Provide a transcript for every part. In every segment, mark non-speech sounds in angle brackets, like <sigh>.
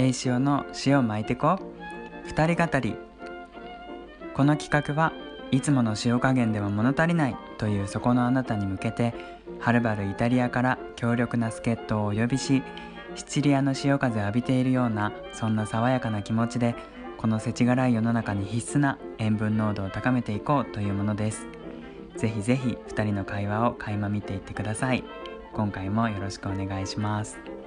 栄潮の塩巻いてこ二人語り。この企画はいつもの塩加減では物足りない。というそこのあなたに向けてはるばるイタリアから強力な助っ人をお呼びしシチリアの潮風を浴びているようなそんな爽やかな気持ちでこの世知辛い世の中に必須な塩分濃度を高めていこうというものです。ぜひぜひ2人の会話を垣間見ていってください。今回もよろしくお願いします。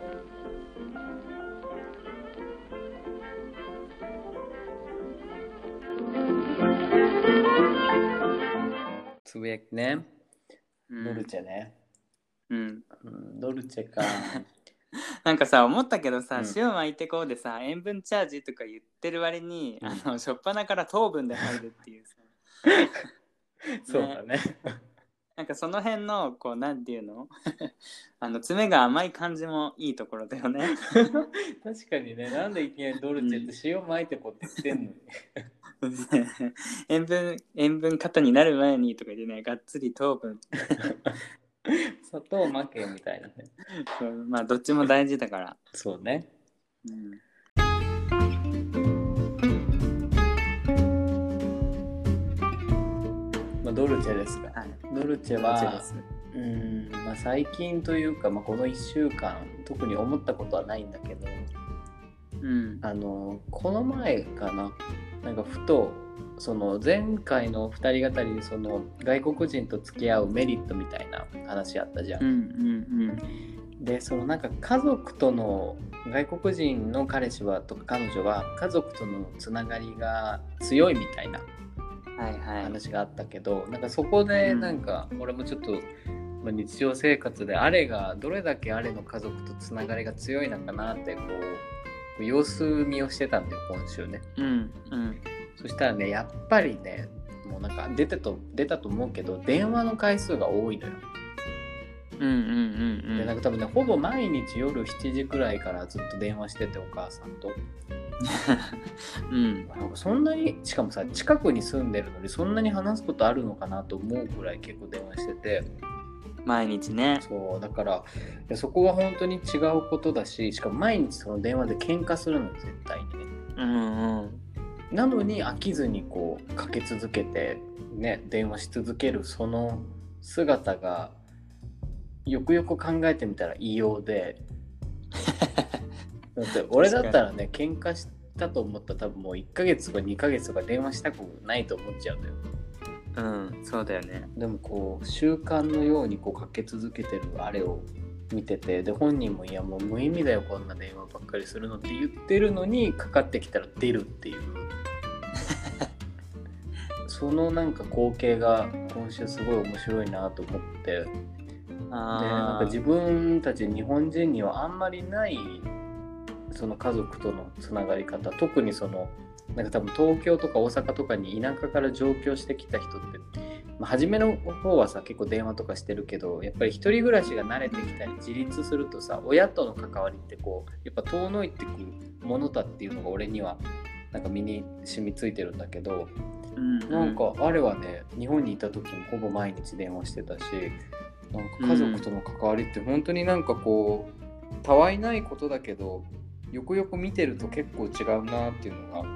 ね。うんドルチェね。うんうん、ドルチェか。<laughs> なんかさ思ったけどさ、うん塩巻いてこうでさ塩分チャージとか言ってる割に、うんあの初っ端から糖分で入るっていうさ <laughs> そうだね。なんかその辺のこうなんていうの？<laughs> あの爪が甘い感じもいいところだよね確かにね、なんでいきなりドルチェって塩巻いてこうって言ってんのに。<laughs> 塩分塩分過多になる前にとか言ってねがっつり糖分砂糖負けみたいなね。そうまあどっちも大事だから、そうね。うんまあ、ドルチェですが。はいドルチェは、すうん、まあ、最近というか、まあ、この1週間、特に思ったことはないんだけど、うん。あの、この前かな、なんかふと、その前回の2人語りでその外国人と付き合うメリットみたいな話あったじゃんうんうん。でそのなんか家族との外国人の彼氏はとか彼女は家族とのつながりが強いみたいな話があったけど、なんかそこでなんか俺もちょっと、まあ日常生活であれがどれだけあれの家族とつながりが強いのかなってこう様子見をしてたんだよ今週ね。うんうん。そしたらねやっぱりねもうなんか出てと出たと思うけど電話の回数が多いのよでなんか多分ねほぼ毎日夜7時くらいからずっと電話しててお母さんと。<laughs> うん。なんかそんなにしかもさ近くに住んでるのにそんなに話すことあるのかなと思うくらい結構電話してて。毎日ね。そうだからそこは本当に違うことだししかも毎日その電話で喧嘩するのよ絶対にね。うんうん。なのに飽きずにこうかけ続けてね電話し続けるその姿がよくよく考えてみたら異様で。<laughs> だって俺だったらね喧嘩したと思ったら多分もう1ヶ月とか2ヶ月とか電話したくないと思っちゃうんだよ。うんそうだよね。でもこう習慣のようにこうかけ続けてるあれを見ててで本人もいやもう無意味だよこんな電話ばっかりするのって言ってるのにかかってきたら出るっていう。<laughs> そのなんか光景が今週すごい面白いなと思って。でなんあか自分たち日本人にはあんまりないその家族とのつながり方。特にそのなんか多分東京とか大阪とかに田舎から上京してきた人って、まあ、初めの方はさ結構電話とかしてるけどやっぱり一人暮らしが慣れてきたり自立するとさ親との関わりってこうやっぱ遠のいてくるものだっていうのが俺にはなんか身に染みついてるんだけど、うん。なんかあれはね日本にいた時もほぼ毎日電話してたしなんか家族との関わりって本当になんかこうたわいないことだけどよくよく見てると結構違うなっていうのが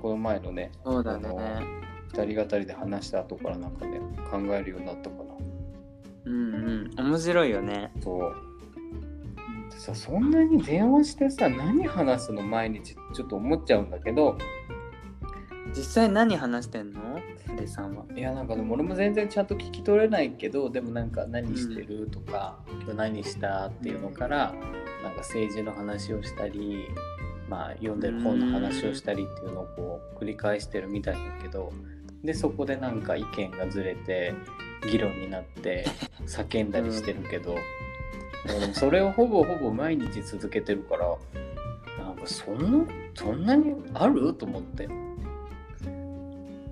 この前のねそうだね。2人語りで話した後からなんかね考えるようになったかな。うんうん。面白いよね。そう。でさそんなに電話してさ何話すの毎日ちょっと思っちゃうんだけど実際何話してんの？レさんは。いやなんかでも俺も全然ちゃんと聞き取れないけどでもなんか何してるとか、今日何したっていうのからなんか政治の話をしたりまあ読んでる本の話をしたりっていうのをこう繰り返してるみたいだけどでそこでなんか意見がずれて議論になって叫んだりしてるけど、でもそれをほぼほぼ毎日続けてるからなんかそんなそんなにある？と思って。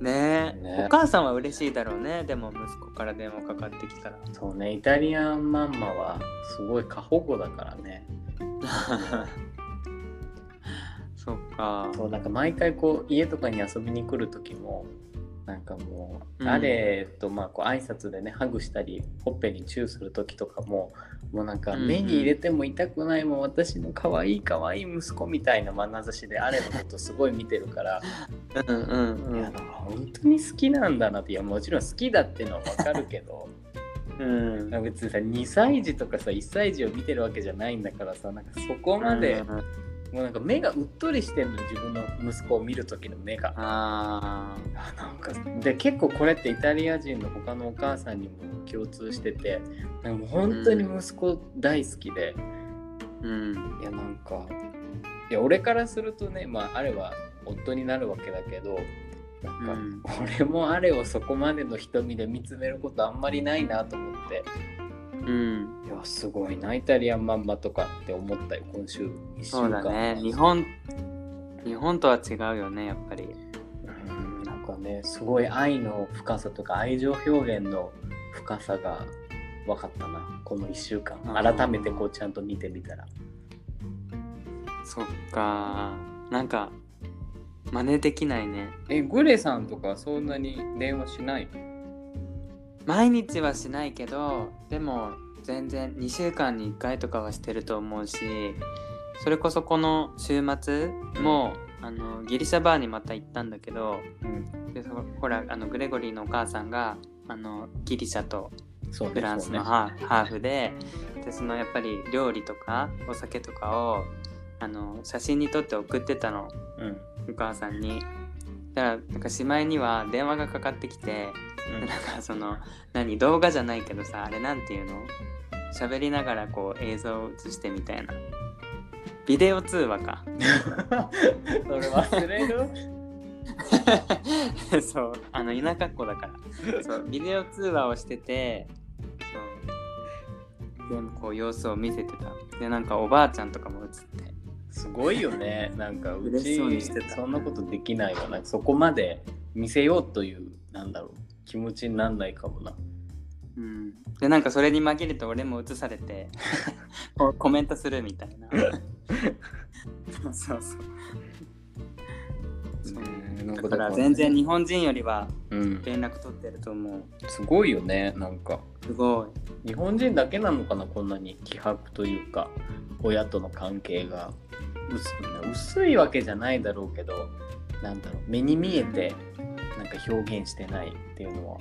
ね。えね。お母さんは嬉しいだろうね。でも息子から電話かかってきたら。そうね、イタリアンマンマはすごい過保護だからね。<laughs> そっか。そう、なんか毎回こう家とかに遊びに来る時も、なんかもう、うん。あれとまあこう挨拶でねハグしたりほっぺにチューする時とかももうなんか目に入れても痛くないもん私の可愛い可愛い息子みたいな眼差しであれのことすごい見てるから、うんうんいやなんか本当に好きなんだなっていやもちろん好きだっていうのはわかるけど <laughs> うん。なんか別にさ2歳児とかさ1歳児を見てるわけじゃないんだからさなんかそこまで、うんもうなんか目がうっとりしてんの自分の息子を見る時の目が。ああなんかで結構これってイタリア人の他のお母さんにも共通しててなんかもう本当に息子大好きで、ーうん。いやなんかいや俺からするとねまああれは夫になるわけだけどなんか、うん。俺もあれをそこまでの瞳で見つめることあんまりないなと思ってうん。いやすごい。なイタリアンマンバとかって思ったよ今週。1週そう間だね。日本日本とは違うよねやっぱり。うんなんかねすごい愛の深さとか愛情表現の深さが分かったなこの1週間。改めてこうちゃんと見てみたら。そっか。なんか真似できないね。えグレさんとかそんなに電話しない毎日はしないけどでも全然2週間に1回とかはしてると思うしそれこそこの週末も、あのギリシャバーにまた行ったんだけどうん。でそほらあのグレゴリーのお母さんがあのギリシャとフランスのハー,、フででそのやっぱり料理とかお酒とかをあの写真に撮って送ってたの。そうねお母さんに。だからなんかしまいには電話がかかってきてうん、なんかその何動画じゃないけどさあれなんていうの？喋りながらこう映像を映してみたいな。ビデオ通話か。<laughs> それ忘れる？<laughs> そう。あの田舎っ子だから。そう。ビデオ通話をしててそう。全部こう様子を見せてた。でなんかおばあちゃんとかも映って。すごいよね。なんかう嬉しそうにちしてた。そんなことできないわ。なんかそこまで見せようというなんだろう気持ちになんないかもな。うん。でなんかそれに紛れて俺も映されて <laughs> コメントするみたいな。<laughs> そうそう。そう。そうだから全然日本人よりはうん。連絡取ってると思う。すごいよねなんか。すごい。日本人だけなのかなこんなに希薄というか親との関係が。薄薄いわけじゃないだろうけどなんだろう目に見えてなんか表現してないっていうのは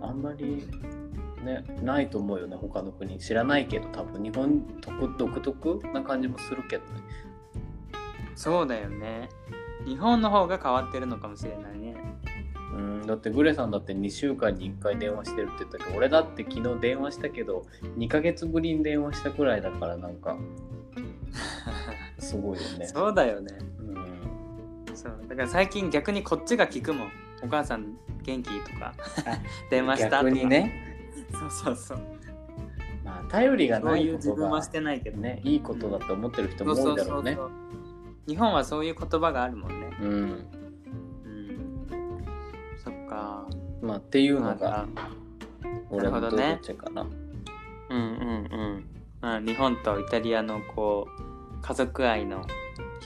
あんまりねないと思うよね他の国。知らないけど多分日本独独特な感じもするけどね。そうだよね。日本の方が変わってるのかもしれないね。うんだってグレさんだって2週間に1回電話してるって言ったけど俺だって昨日電話したけど2ヶ月ぶりに電話したくらいだからなんか <laughs> すごいよね。そうだよね。うん。そう。だから最近逆にこっちが聞くもんお母さん元気？とか。あ電話した？とか逆にね、そうそうそう。まあ、頼りがそうないこという自分はがしてないけど。ね、いいことだと思ってる人も多いだろうね。日本はそういう言葉があるもんね。うん。うん。そっか。まあっていうのまがあ俺のどな。るほどね。っちかな。うんうんうん。まあ日本とイタリアのこう家族愛の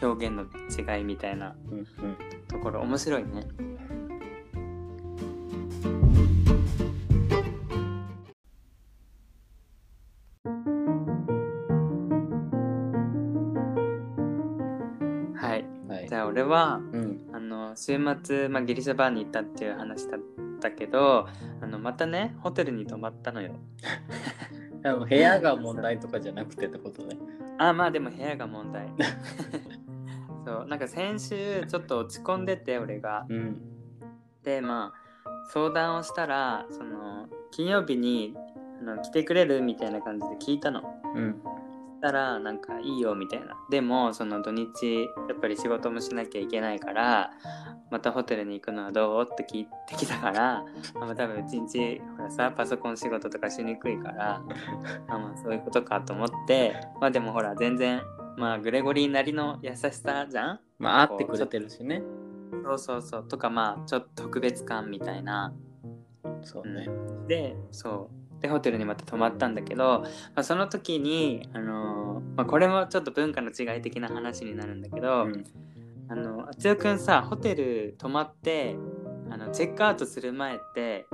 表現の違いみたいなうんうん。ところ面白いねはうん。あの週末、まあ、ギリシャバーに行ったっていう話だったけどあのまたねホテルに泊まったのよ <laughs> 部屋が問題とかじゃなくてってことね。あまあでも部屋が問題 <laughs> そうなんか先週ちょっと落ち込んでて俺がうん。でまあ相談をしたらその金曜日にあの来てくれるみたいな感じで聞いたのうん。したらなんかいいよみたいな。でもその土日やっぱり仕事もしなきゃいけないからまたホテルに行くのはどう？って聞いてきたからあまあ多分一日ほらさパソコン仕事とかしにくいからあまあそういうことかと思ってまあでもほら全然まあグレゴリーなりの優しさじゃん？まあ会ってくれてるしね。そうそうそう。とかまあちょっと特別感みたいな。そうね。でそうでホテルにまた泊まったんだけど、まあ、その時に、あのーまあ、これもちょっと文化の違い的な話になるんだけど、うん。あのあつよくんさホテル泊まってあのチェックアウトする前って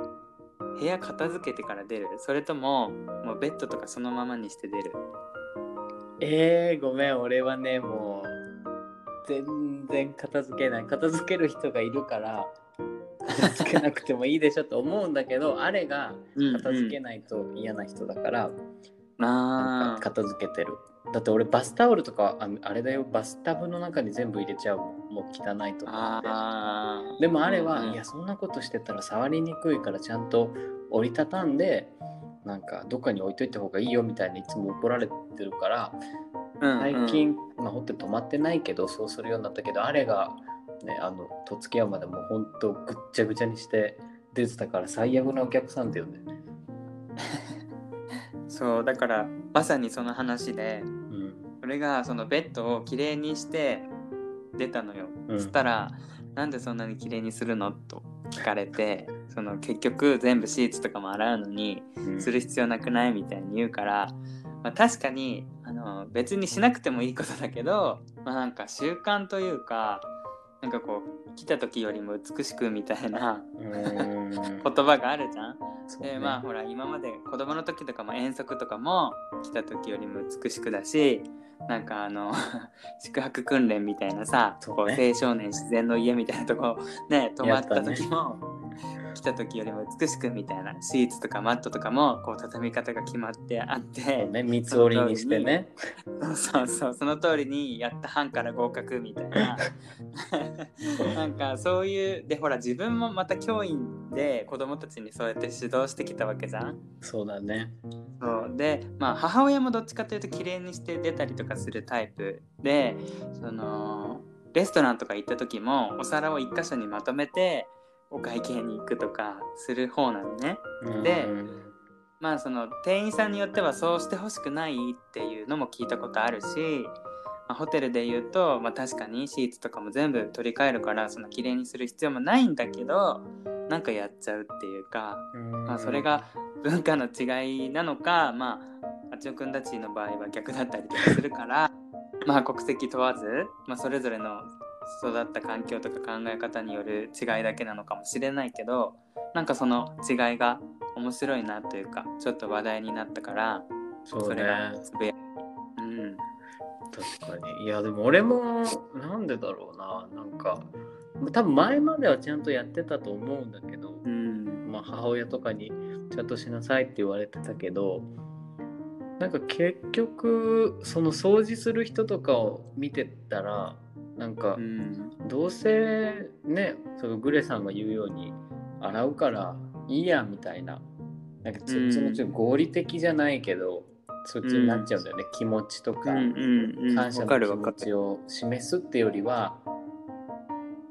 部屋片付けてから出る？それとももうベッドとかそのままにして出る？えー、ごめん俺はねもう全然片付けない。片付ける人がいるから片付けなくてもいいでしょと思うんだけどあれが片付けないと嫌な人だから、なん片付けてる。だって俺バスタオルとかああれだよ。バスタブの中に全部入れちゃうもん。もう汚いと思って。あでもあれは、うんいやそんなことしてたら触りにくいからちゃんと折りたたんでなんかどっかに置いといた方がいいよみたいにいつも怒られてるから最近、まあ、ホテル泊まってないけどそうするようになったけどあれがねあのとつき山でもうほんとぐっちゃぐちゃにして出てたから最悪なお客さんだよね。<laughs> そうだからまさにその話でうん。俺がそのベッドをきれいにして出たのよ、うん。そしたら「なんでそんなにきれいにするの?」と聞かれてその結局全部シーツとかも洗うのにうん。する必要なくない？みたいに言うから、まあ、確かにあの別にしなくてもいいことだけど、まあ、なんか習慣というかなんかこう来た時よりも美しくみたいな言葉があるじゃん。ね。でまあほら今まで子供の時とかも遠足とかも来た時よりも美しくだしなんかあの <laughs> 宿泊訓練みたいなさ、ね。こう青少年自然の家みたいなとこね泊まった時も、来た時よりも美しくみたいなシーツとかマットとかもこう畳み方が決まってあって、ね三つ折りにしてね。そうそうその通りにやった班から合格みたいな <laughs> なんかそういうでほら自分もまた教員で子供たちにそうやって指導してきたわけじゃん。そうだね。そうでまあ母親もどっちかというと綺麗にして出たりとかするタイプでそのレストランとか行った時もお皿を一箇所にまとめてお会計に行くとかする方なのね。でうんまあその店員さんによってはそうしてほしくないっていうのも聞いたことあるし、まあ、ホテルで言うと、まあ、確かにシーツとかも全部取り替えるからその綺麗にする必要もないんだけどなんかやっちゃうっていうか、まあ、それが文化の違いなのかまああちおくんたちの場合は逆だったりとかするからまあ国籍問わず、まあ、それぞれの育った環境とか考え方による違いだけなのかもしれないけどなんかその違いが面白いなというかちょっと話題になったからそうね。それがつぶやうん。確かに。いやでも俺もなんでだろうな。なんか多分前まではちゃんとやってたと思うんだけど、うん。まあ、母親とかにちゃんとしなさいって言われてたけどなんか結局その掃除する人とかを見てたらなんかうん。どうせねそのグレさんが言うように洗うからいいやみたいな。なんかそっちょっと合理的じゃないけど、そっちになっちゃうんだよね、気持ちとか、うんうんうん。感謝の気持ちを示すってよりは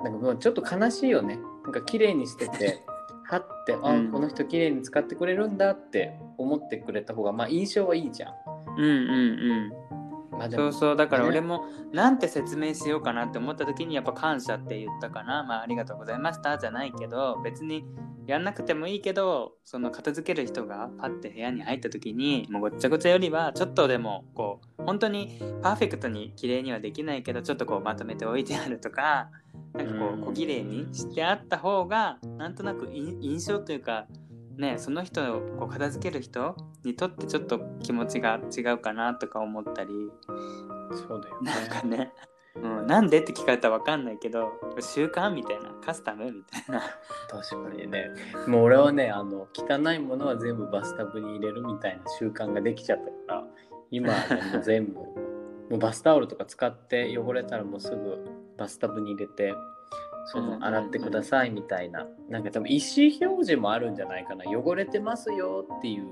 なんかもうちょっと悲しいよね。なんか綺麗にしてて <laughs> はってあ、うん。この人綺麗に使ってくれるんだって思ってくれた方がまあ印象はいいじゃん。うんうんうんまあ、そうそうだからね。俺もなんて説明しようかなって思った時にやっぱ感謝って言ったかな。まあありがとうございましたじゃないけど別にやんなくてもいいけどその片付ける人がパッて部屋に入った時にもうごっちゃごちゃよりはちょっとでもこう本当にパーフェクトに綺麗にはできないけどちょっとこうまとめておいてあるとかなんかこう小綺麗にしてあった方がなんとなくい印象というかねその人をこう片付ける人にとってちょっと気持ちが違うかなとか思ったり。そうだよね。なんかね、うん、なんでって聞かれたら分かんないけど習慣みたいなカスタムみたいな。確かにね。もう俺はねあの汚いものは全部バスタブに入れるみたいな習慣ができちゃったから今はねもう全部。もうバスタオルとか使って汚れたらもうすぐバスタブに入れてそうんうんうん。の洗ってくださいみたいな、なんか多分意思表示もあるんじゃないかな。汚れてますよっていう。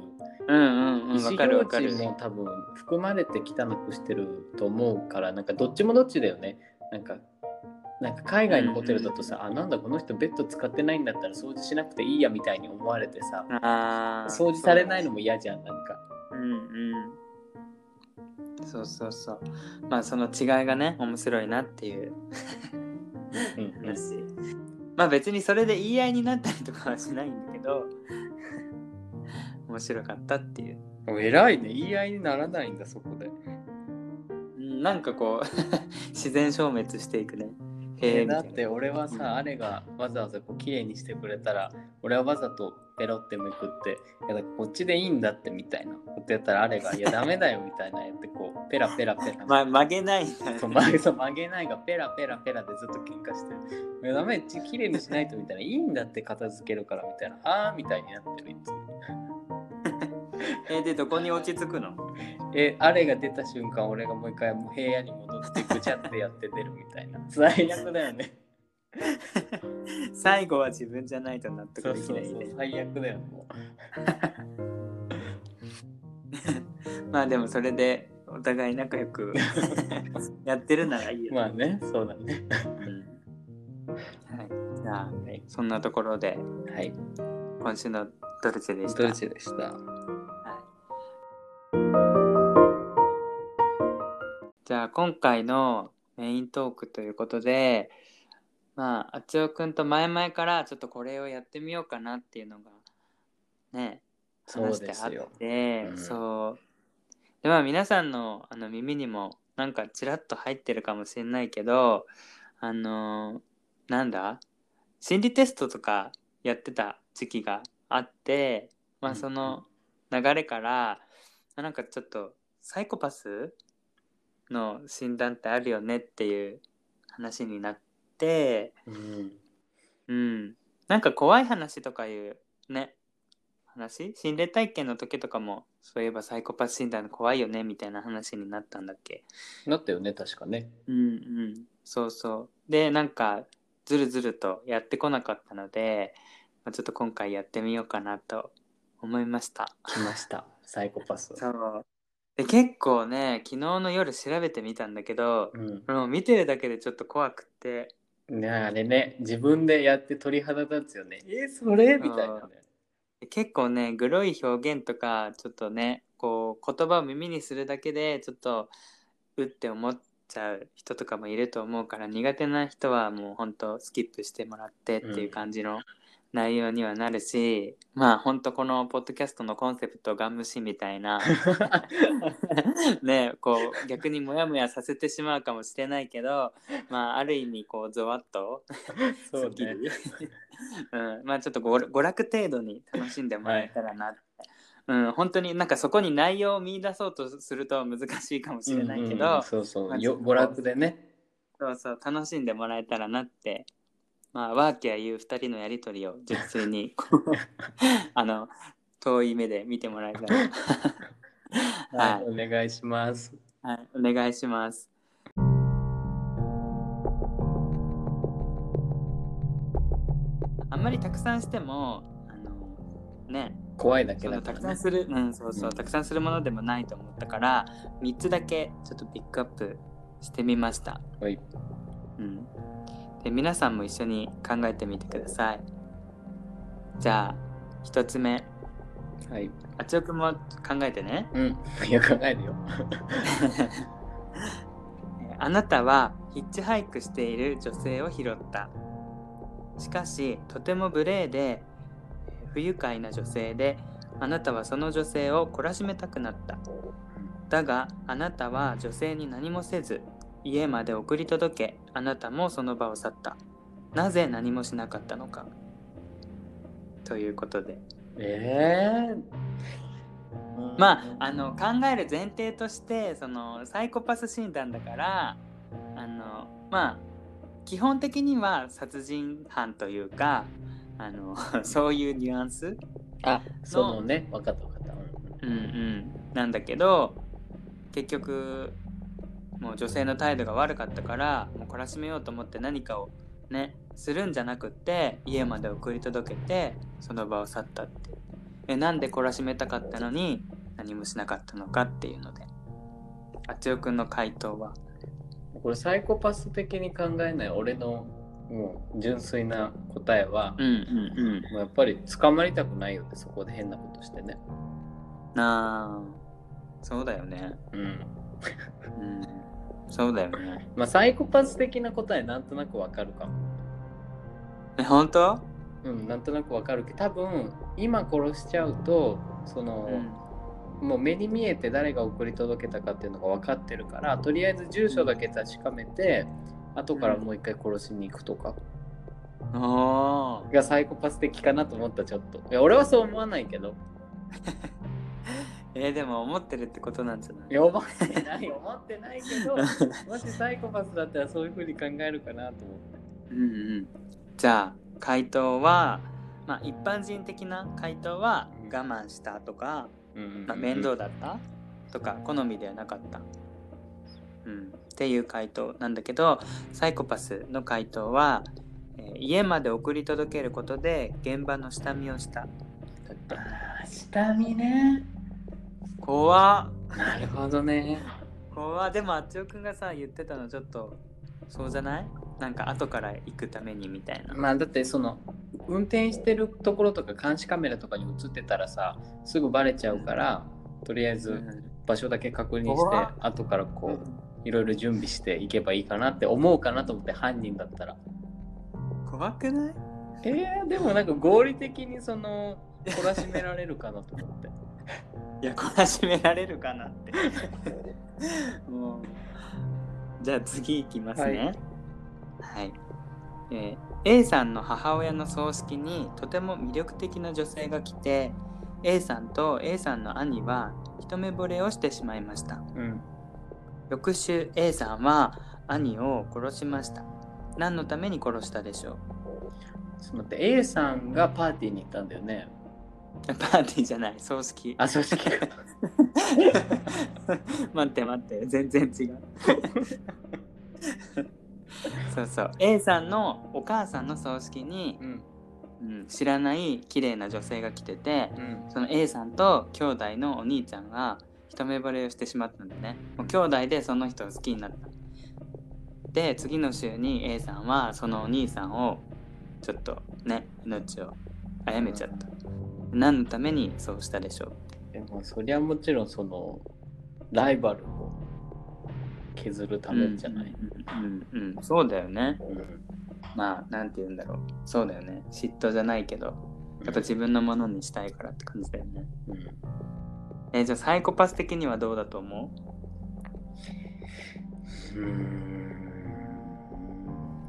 うんうんうん分意思表示も多分含まれて汚くしてると思うからなんかどっちもどっちだよね。なんかなんか海外のホテルだとさ、あなんだこの人ベッド使ってないんだったら掃除しなくていいやみたいに思われてさ掃除されないのも嫌じゃんなんか。うんうん。そうそうそう。まあその違いがね面白いなっていううんうん話まあ別にそれで言い合いになったりとかはしないんだけど。面白かったっていう。偉いね。言い合いにならないんだそこで。うんなんかこう <laughs> 自然消滅していくね。えへえだって俺はさ、うん。あれがわざわざこう綺麗にしてくれたら俺はわざとペロってめくって「いやこっちでいいんだって」みたいなことやったらあれが「いやダメだよ」みたいなやってこうペラペラペラ、ま曲げないね。そう曲げそう曲げないがペラペラペラでずっと喧嘩してる「いやダメち綺麗にしないと」みたいな「いいんだって片付けるから」みたいな「あー」みたいになってるいつも。<laughs> えでどこに落ち着くの？えあれが出た瞬間俺がもう一回もう部屋に戻ってぐちゃってやって出るみたいな。最悪だよね <laughs> 最後は自分じゃないと納そうそう得できないね。そう最悪だよも <laughs> まあでもそれでお互い仲良く <laughs> やってるならいいうよ、まあねそうだね。うん。はい、じゃあはい、そんなところではい、今週のドルチェでした。ドルチェでした。じゃあ今回のメイントークということでまああつおくんと前々からちょっとこれをやってみようかなっていうのがねそう話してあっですよ。てうん。そう。でまあ皆さんのあの耳にもなんかちらっと入ってるかもしれないけどあのなんだ？心理テストとかやってた時期があってまあうん。その流れから、まあなんかちょっとサイコパスの診断ってあるよねっていう話になってうんうん。なんか怖い話とかいうね話？心霊体験の時とかもそういえばサイコパス診断怖いよねみたいな話になったんだっけ？なったよね確かね。うんうん。そうそう。でなんかずるずるとやってこなかったので、まあ、ちょっと今回やってみようかなと思いました。来ました。サイコパスそう。で結構ね昨日の夜調べてみたんだけどうん。もう見てるだけでちょっと怖くってねあれね自分でやって鳥肌立つよね。えそれ？みたいなね。結構ねグロい表現とかちょっとねこう言葉を耳にするだけでちょっとうって思っちゃう人とかもいると思うから苦手な人はもうほんとスキップしてもらってっていう感じの内容にはなるし、まあほんとこのポッドキャストのコンセプトガン無視みたいな <laughs> ねこう逆にモヤモヤさせてしまうかもしれないけどまあある意味こうゾワッとそうね。<laughs> うん、まあちょっとご娯楽程度に楽しんでもらえたらなって、うん、本当になんかそこに内容を見出そうとすると難しいかもしれないけど、うんうんそうそう、まあよ娯楽でね。そうそう楽しんでもらえたらなってまあワーキャーいう2人のやり取りを純粋に <laughs> あの遠い目で見てもらえたら。<laughs> はい、はお願いします。はい、お願いします。あんまりたくさんしてもあのね。怖いだけだね。くさんする、うん、そうそう、うん。たくさんするものでもないと思ったから3つだけちょっとピックアップしてみました。はい。うん、で皆さんも一緒に考えてみてください。じゃあ1つ目はいあつよくんも考えてね。うんいや考えるよ <laughs> えーあなたはヒッチハイクしている女性を拾った。しかし、とても無礼で、えー不愉快な女性で、あなたはその女性を懲らしめたくなった。だが、あなたは女性に何もせず、家まで送り届け、あなたもその場を去った。なぜ何もしなかったのか。ということで。ええまああの考える前提としてそのサイコパス診断だからあのまあ基本的には殺人犯というかあの <laughs> そういうニュアンス、あそのね分かった分かったうんうん、なんだけど結局もう女性の態度が悪かったからもう懲らしめようと思って何かをねするんじゃなくって家まで送り届けてその場を去ったってえなんで懲らしめたかったのに何もしなかったのかっていうので。あつよくんの回答は。これサイコパス的に考えない俺のもう純粋な答えは、うんうんもうやっぱり捕まりたくないよねそこで変なことしてね。うんなあそうだよね。うん。うんそうだよね。まあサイコパス的な答えなんとなくわかるかも。え本当？うんなんとなくわかるけど多分今殺しちゃうとその、もう目に見えて誰が送り届けたかっていうのが分かってるからとりあえず住所だけ確かめて後からもう一回殺しに行くとか。おー。がサイコパス的かなと思ったちょっと。いや俺はそう思わないけど <laughs> えーでも思ってるってことなんじゃない？いや思ってない思ってないけど <laughs> もしサイコパスだったらそういう風に考えるかなと思って。うんうん。じゃあ回答はまあ一般人的な回答はうん我慢したとか、うんうんうん。まあ、面倒だったとか好みではなかった、うん、っていう回答なんだけどサイコパスの回答は、えー家まで送り届けることで現場の下見をした。だって。あー下見ね怖っ。なるほどね。怖っ。でもあっちおくんがさ言ってたのちょっとそうじゃない？なんか後から行くためにみたいな、まあだってその運転してるところとか監視カメラとかに映ってたらさすぐバレちゃうからとりあえずうん。場所だけ確認して怖っ。後からこういろいろ準備していけばいいかなって思うかなと思って犯人だったら。怖くない？えー、でもなんか合理的にその懲らしめられるかなと思っていや懲らしめられるかなって。<laughs> もうじゃあ次いきますね。はい、えー A さんの母親の葬式にとても魅力的な女性が来て A さんと A さんの兄は一目惚れをしてしまいました。うん。翌週 A さんは兄を殺しました。何のために殺したでしょう？ちょっと待って A さんがパーティーに行ったんだよねパーティーじゃない葬式。あ葬式か。<laughs> 待って待って全然違う。<laughs> そうそう。A さんのお母さんの葬式に、うん。うん、知らない綺麗な女性が来ててうん。その A さんと兄弟のお兄ちゃんが一目惚れをしてしまったんだよね。もう兄弟でその人を好きになった。で次の週に A さんはそのお兄さんをちょっとね命を殺めちゃった何のためにそうしたでしょう？でもそりゃもちろんそのライバルを削るためじゃない、うんうん、うんうんそうだよね。うんまあなんて言うんだろう。そうだよね。嫉妬じゃないけどやっぱ自分のものにしたいからって感じだよね。うん。えじゃあサイコパス的にはどうだと思う？ーん。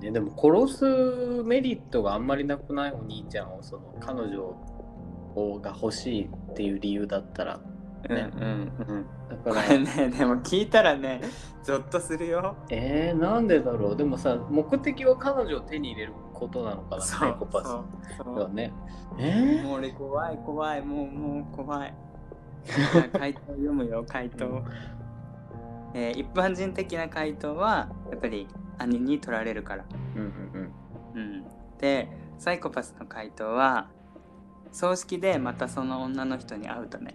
ね、でも殺すメリットがあんまりなくない？お兄ちゃんをその彼女をが欲しいっていう理由だったらうね。うんうん。だこかられねでも聞いたらね <laughs> ゾッとするよ。えー、なんでだろう？でもさ目的は彼女を手に入れることなのかなサイコパス。そうね。えもう俺怖い怖いもうもう怖い。回答読むよ回答、<laughs> うん。えー一般人的な回答はやっぱり兄に取られるから。ー、うんうん。うん、でサイコパスの回答は葬式でまたその女の人に会うため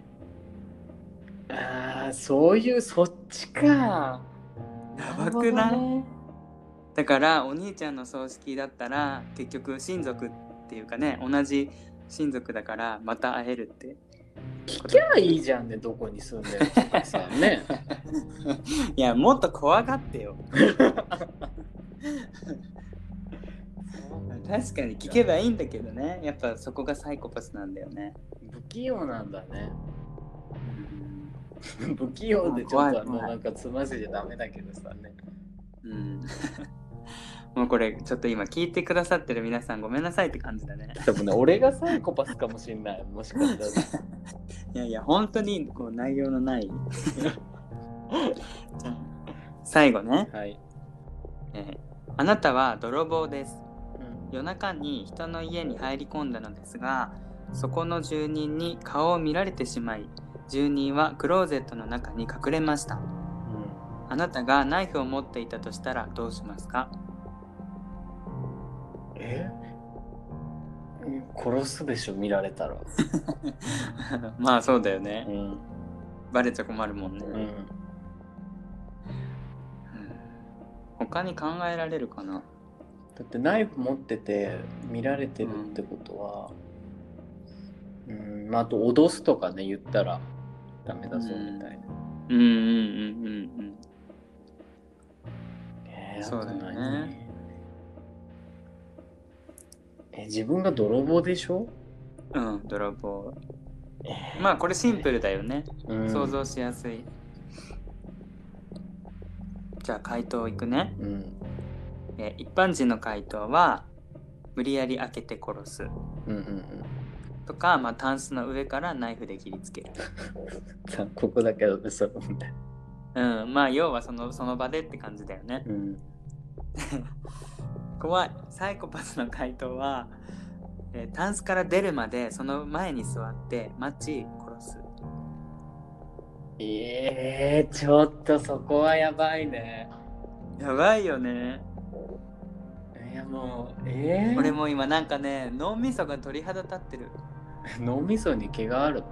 うんああそういうそっちか。やばくない、ねだからお兄ちゃんの葬式だったら結局親族っていうかね同じ親族だからまた会えるって。聞きゃいいじゃんねどこに住んでるとかさ <laughs> ね。いやもっと怖がってよ <laughs> 確かに聞けばいいんだけどね。やっぱそこがサイコパスなんだよね、不器用なんだね。うん。不器用でちょっとあのなんかつませちゃダメだけどさ。ねうん、<laughs> もうこれちょっと今聞いてくださってる皆さんごめんなさいって感じだね。多分ね俺がサイコパスかもしんない。もしかしたら。<laughs> いやいや本当にこう内容のない。<laughs> 最後ね、はい、えーあなたは泥棒です。うん夜中に人の家に入り込んだのですがそこの住人に顔を見られてしまい住人はクローゼットの中に隠れました。あなたがナイフを持っていたとしたらどうしますか？え？うん殺すでしょ見られたら。<laughs> まあそうだよね。うん。バレちゃ困るもんね、うん。他に考えられるかな？だってナイフ持ってて見られてるってことはうん、まあ、あと脅すとかね言ったらダメだぞみたいな、うんうんうんうんうん。えーそうだよね。え自分が泥棒でしょ、うん泥棒。えーまあこれシンプルだよね。うん。想像しやすい。じゃあ回答いくね。うんえー一般人の回答は無理やり開けて殺すうんうんうんとか、まあ、タンスの上からナイフで切りつける。さここだけど嘘みたいうん、まあ要はそのその場でって感じだよね。うん <laughs> 怖い。サイコパスの回答は、えータンスから出るまでその前に座って待ち殺す。えー、ちょっとそこはやばいねやばいよね。いやもうえー、俺も今なんかね脳みそが鳥肌立ってる。<laughs> 脳みそに毛がある？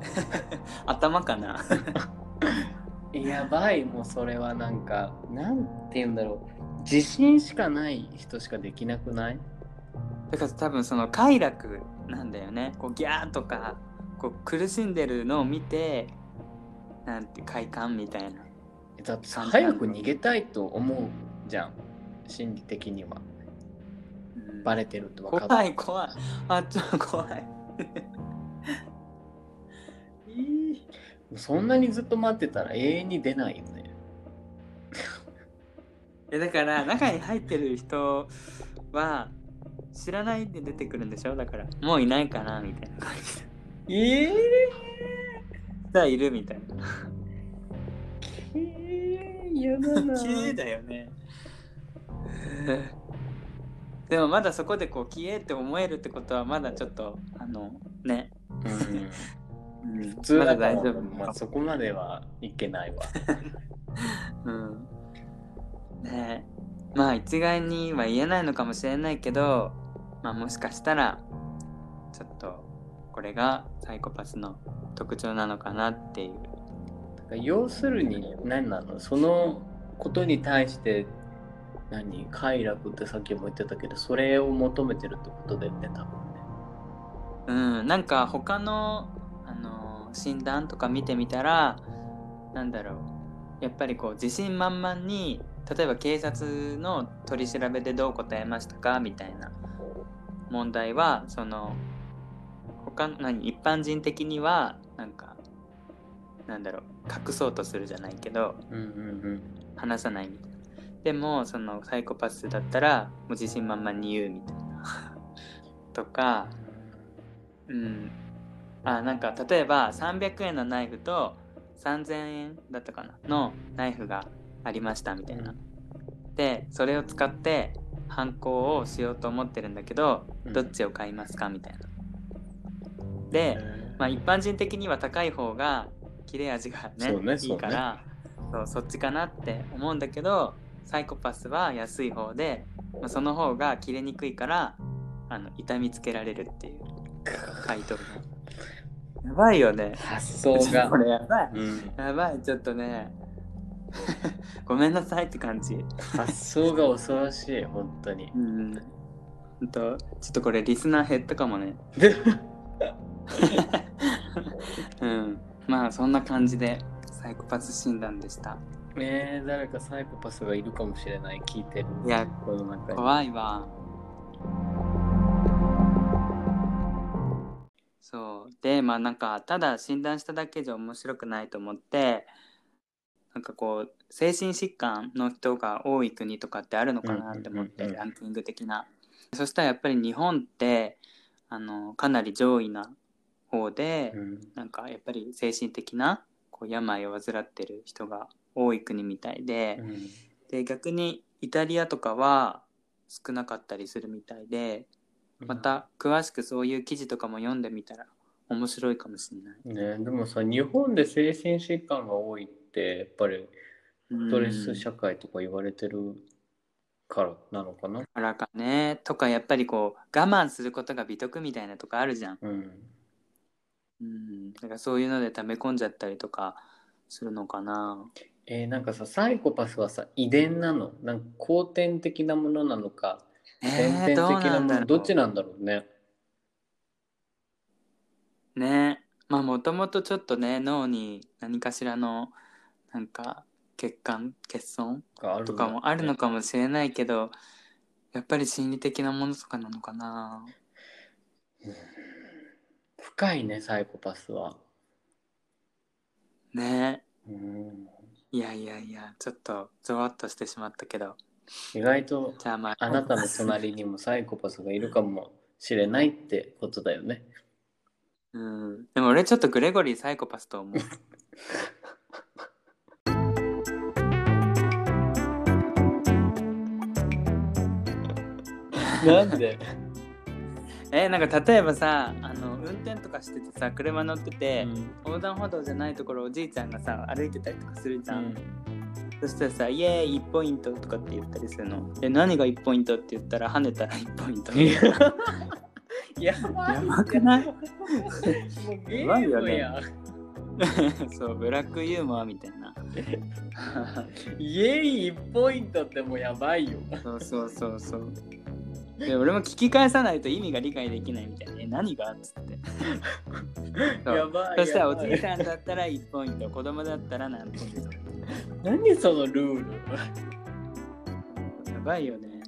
<laughs> 頭かな？<laughs> やばいもうそれはなんかなんて言うんだろう自信しかない人しかできなくない？だから多分その快楽なんだよね。こうギャーとかこう苦しんでるのを見てなんて快感みたいな。だってさ早く逃げたいと思うじゃん心理的には。うん。バレてると分かって怖い怖い。あちょ怖い。<laughs> そんなにずっと待ってたら永遠に出ないよね。<laughs> えだから中に入ってる人は知らないで出てくるんでしょ？だからもういないかなみたいな感じで。ええさあいるみたいな。ー、嫌だな。<laughs> 綺麗だよね <laughs> でもまだそこでこう消えって思えるってことはまだちょっとあのね、<laughs> うん、うん、普通まだ大丈夫、まあ、そこまではいけないわ。<laughs> うん。ね。えまあ一概には言えないのかもしれないけどまあもしかしたらちょっとこれがサイコパスの特徴なのかなっていう。要するに何なの？そのことに対して何快楽ってさっきも言ってたけどそれを求めてるってことだよね多分ね。うんなんか他のあの診断とか見てみたらなんだろう。やっぱりこう自信満々に例えば警察の取り調べでどう答えましたかみたいな問題はその他の何一般人的にはなんかなんだろう隠そうとするじゃないけどうんうん話さないみたいなでもそのサイコパスだったらもう自信満々に言うみたいな。<laughs> とかうん。あなんか例えば300円のナイフと3000円だったかなのナイフがありましたみたいな。でそれを使って犯行をしようと思ってるんだけどうん。どっちを買いますかみたいな。うんで、まあ、一般人的には高い方が切れ味がねね。いいからそうそっちかなって思うんだけどサイコパスは安い方で、まあ、その方が切れにくいからあの痛みつけられるっていう。回答が。やばいよね。発想が。これやばい。うん、やばい。ちょっとね。<laughs> ごめんなさいって感じ。発想が恐ろしい本当に。うん。とちょっとこれリスナー減ったかもね。<laughs> うん。まあそんな感じでサイコパス診断でしたえー、誰かサイコパスがいるかもしれない。聞いてる。いやこの中に。怖いわ。そう。でまあなんかただ診断しただけじゃ面白くないと思ってなんかこう精神疾患の人が多い国とかってあるのかなって思って、うんうんうんうん。ランキング的な。そしたらやっぱり日本ってあのかなり上位な方で、うん。なんかやっぱり精神的なこう病を患ってる人が多い国みたいで、うんで逆にイタリアとかは少なかったりするみたいでまた詳しくそういう記事とかも読んでみたら面白いかもしれない。ねでもさ日本で精神疾患が多いってやっぱりストレス社会とか言われてるからなのかな？からかねとかやっぱりこう我慢することが美徳みたいなとこあるじゃん。うんうん、だからそういうので溜め込んじゃったりとかするのかな。えーなんかさサイコパスはさ遺伝なの？なんか後天的なものなのか先えー、天的なものなんだろう。どっちなんだろうね？ね。まあもともとちょっとね脳に何かしらのなんか血管欠損とかもあるのかもしれないけどやっぱり心理的なものとかなのかな。深いねサイコパスは。ね。うんいやいやいやちょっとゾワッとしてしまったけど。意外とじゃあまあ。あなたの隣にもサイコパスがいるかもしれないってことだよね。うん。でも俺ちょっとグレゴリーサイコパスと思う。なんで？<laughs> えなんか例えばさあのとかしててさ車乗ってて、横断歩道じゃないところおじいちゃんがさ歩いてたりとかするじゃん、そしたらさ「イエーイ1ポイント」とかって言ったりするの。で何が1ポイントって言ったら跳ねたら1ポイント。いや。<laughs> やばやばくない？もうゲームや。<laughs> そうブラックユーモアみたいな。<laughs> イエイ1ポイントってもうやばいよ。そうそうそうそうで俺も聞き返さないと意味が理解できないみたいな。え何がっつって。<laughs> やばい。そしたらおじいやさんだったら1ポイント子供だったら何ポイント何そのルール？やばいよね。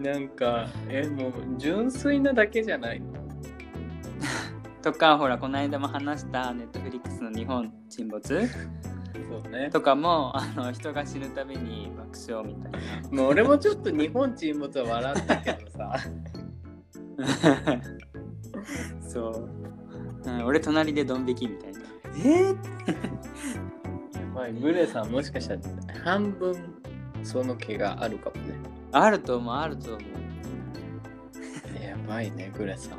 なんか、え、もう純粋なだけじゃないの？<laughs> とかほらこの間も話したネットフリックスの日本沈没？そうね。とかもあの人が死ぬたびに爆笑みたいなもう俺もちょっと日本沈没は笑ったけどさ。<laughs> そう、うん、俺隣でドン引きみたいなえー、まあ、グレさんもしかしたら半分その気があるかもね。あると思うあると思うやばいね、グレさん。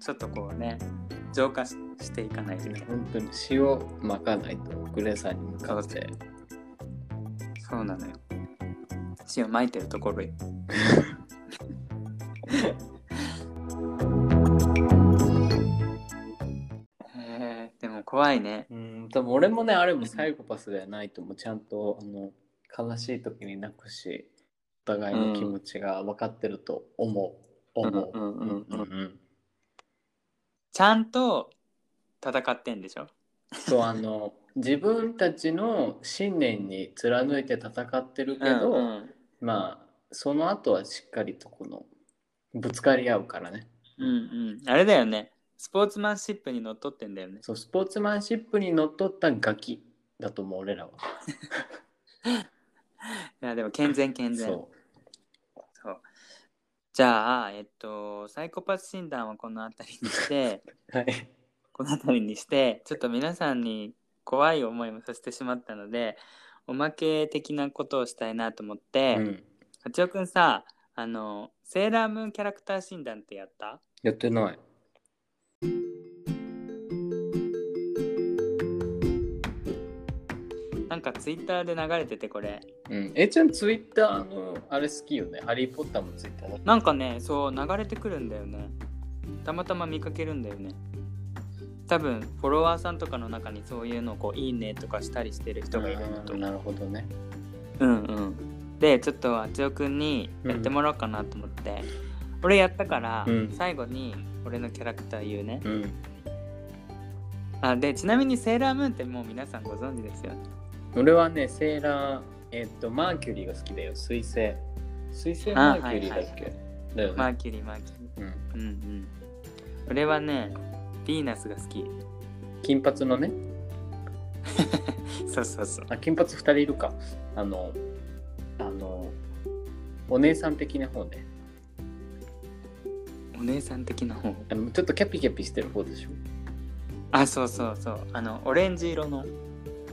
ちょっとこうね浄化ししていかないといけない本当に塩まかないとグレさんに向かって。そうなのよ血を撒いてるところへへーでも怖いねうん、多分俺もね、あれもサイコパスではないと思う。ちゃんとあの悲しい時に泣くし、お互いの気持ちが分かってると思う。思う。うんうんうんうんうんちゃんと戦ってんでしょ？そうあの自分たちの信念に貫いて戦ってるけど、うんうん。まあその後はしっかりとこのぶつかり合うからね。うんうん。あれだよね。スポーツマンシップにのっとってんだよね。そうスポーツマンシップにのっとったガキだと思う俺らは。<laughs> いやでも健全健全。そじゃあえっとサイコパス診断はこの辺りにしてう。<laughs> はい。この辺りにしてちょっと皆さんに怖い思いもさせてしまったのでおまけ的なことをしたいなと思って、うん。八尾くんさあのセーラームーンキャラクター診断ってやった？やってない。なんかツイッターで流れててこれうん。えちゃんツイッターのあれ好きよね？ハリー・ポッターもツイッターだ。なんかねそう流れてくるんだよねたまたま見かけるんだよね多分フォロワーさんとかの中にそういうのをこういいねとかしたりしてる人がいるんだとなるほどね。うんうんでちょっとあちおくんにやってもらおうかなと思って、俺やったから、うん最後に俺のキャラクター言うね、うん。あでちなみにセーラームーンってもう皆さんご存知ですよね俺はね、セーラー、えっと、マーキュリーが好きだよ。水星。水星マーキュリーだっけ、あはいはいだよね。マーキュリーマーキュリうん。ーうんうん俺はねヴィーナスが好き金髪のね？<laughs> そうそうそうあ、金髪2人いるか。あの、あの、お姉さん的な方ね。お姉さん的な方？あのちょっとキャピキャピしてる方でしょ？あそうそうそうあのオレンジ色のあ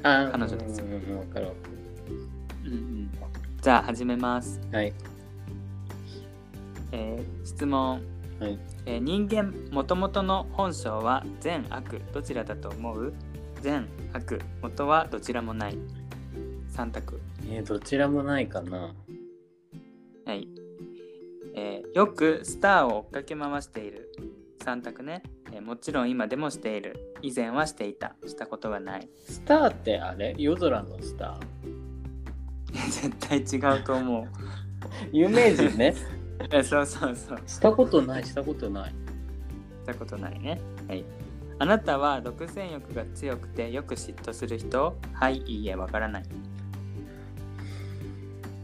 彼女ですうんうんうんわかるわかうんうん。じゃあ始めます、る。はい。えー質問、はい。えー人間もともとの本性は善悪どちらだと思う？善悪元はどちらもない。3択。えーどちらもないかな。はい、えーよくスターを追っかけ回している3択ね、えーもちろん今でもしている。以前はしていた。したことがない。スターってあれ？夜空のスター？<laughs> 絶対違うと思う。有名人ね。<laughs> えそうそうそう。したことない、したことない。したことないね。はい。あなたは独占欲が強くてよく嫉妬する人？はいいいえわからない。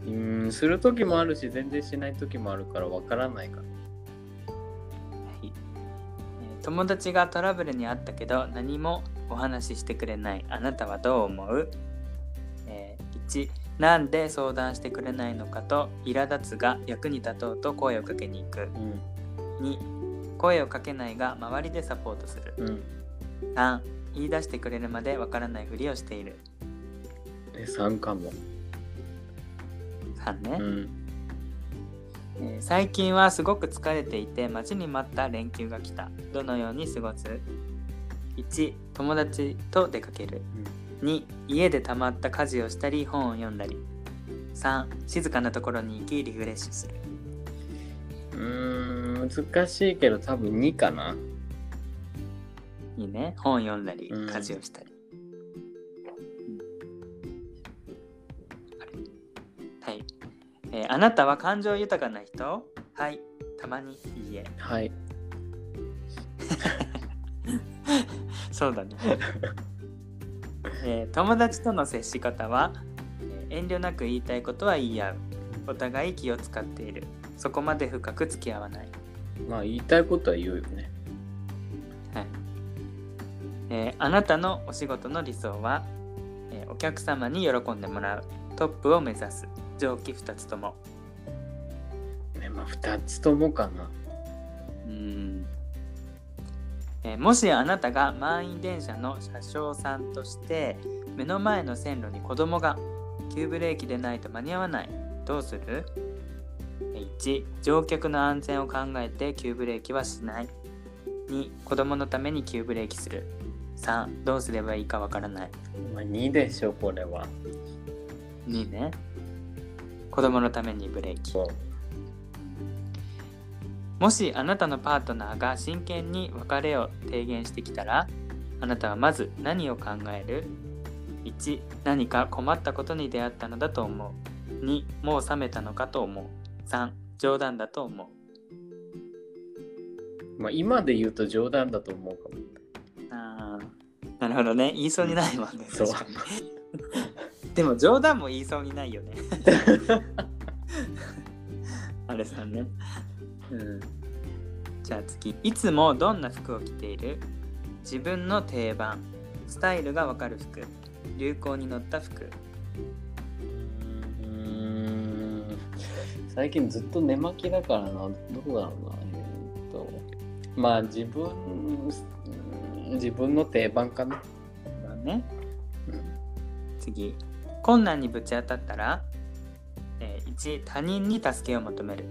うーん、する時もあるし、全然しない時もあるからわからないから。友達がトラブルにあったけど何もお話ししてくれない。あなたはどう思う、えー ?1 なんで相談してくれないのかと苛立つが役に立とうと声をかけに行く。うん。2声をかけないが周りでサポートする。うん。3言い出してくれるまでわからないふりをしている。で3かも。3ね、うんえー最近はすごく疲れていて待ちに待った連休が来た。どのように過ごす？1友達と出かける。2家で溜まった家事をしたり本を読んだり。3静かなところに行きリフレッシュする。うーん難しいけど多分2かな。いいね。本読んだりうん。家事をしたり、あれ？はい、えーあなたは感情豊かな人？はいたまにいいえ。はい。<laughs> そうだね、えー友達との接し方は、えー遠慮なく言いたいことは言い合う。お互い気を使っている。そこまで深く付き合わない。まあ言いたいことは言うよね。はい。えーあなたのお仕事の理想は、えーお客様に喜んでもらう。トップを目指す上記2つとも。ねまあ2つともかな。うん、えーもしあなたが満員電車の車掌さんとして目の前の線路に子供が急ブレーキでないと間に合わないどうする？えー ?1 乗客の安全を考えて急ブレーキはしない。2子供のために急ブレーキする。3どうすればいいかわからない。まあ2でしょこれは。2ね子供のためにブレーキ。そう。もしあなたのパートナーが真剣に別れを提言してきたらあなたはまず何を考える ?1 何か困ったことに出会ったのだと思う。2もう冷めたのかと思う。3冗談だと思う。まあ今で言うと冗談だと思うかも。あーなるほどね。言いそうにないもんね。そう。確かにでも冗談も言いそうにないよね。<laughs> あれさんね。うん。じゃあ次いつもどんな服を着ている？自分の定番。スタイルがわかる服。流行に乗った服。うーん。最近ずっと寝巻きだからな。どうだろうな。えーっと。まあ自分うん自分の定番かな、だね。うん。次困難にぶち当たったら、えー1他人に助けを求める。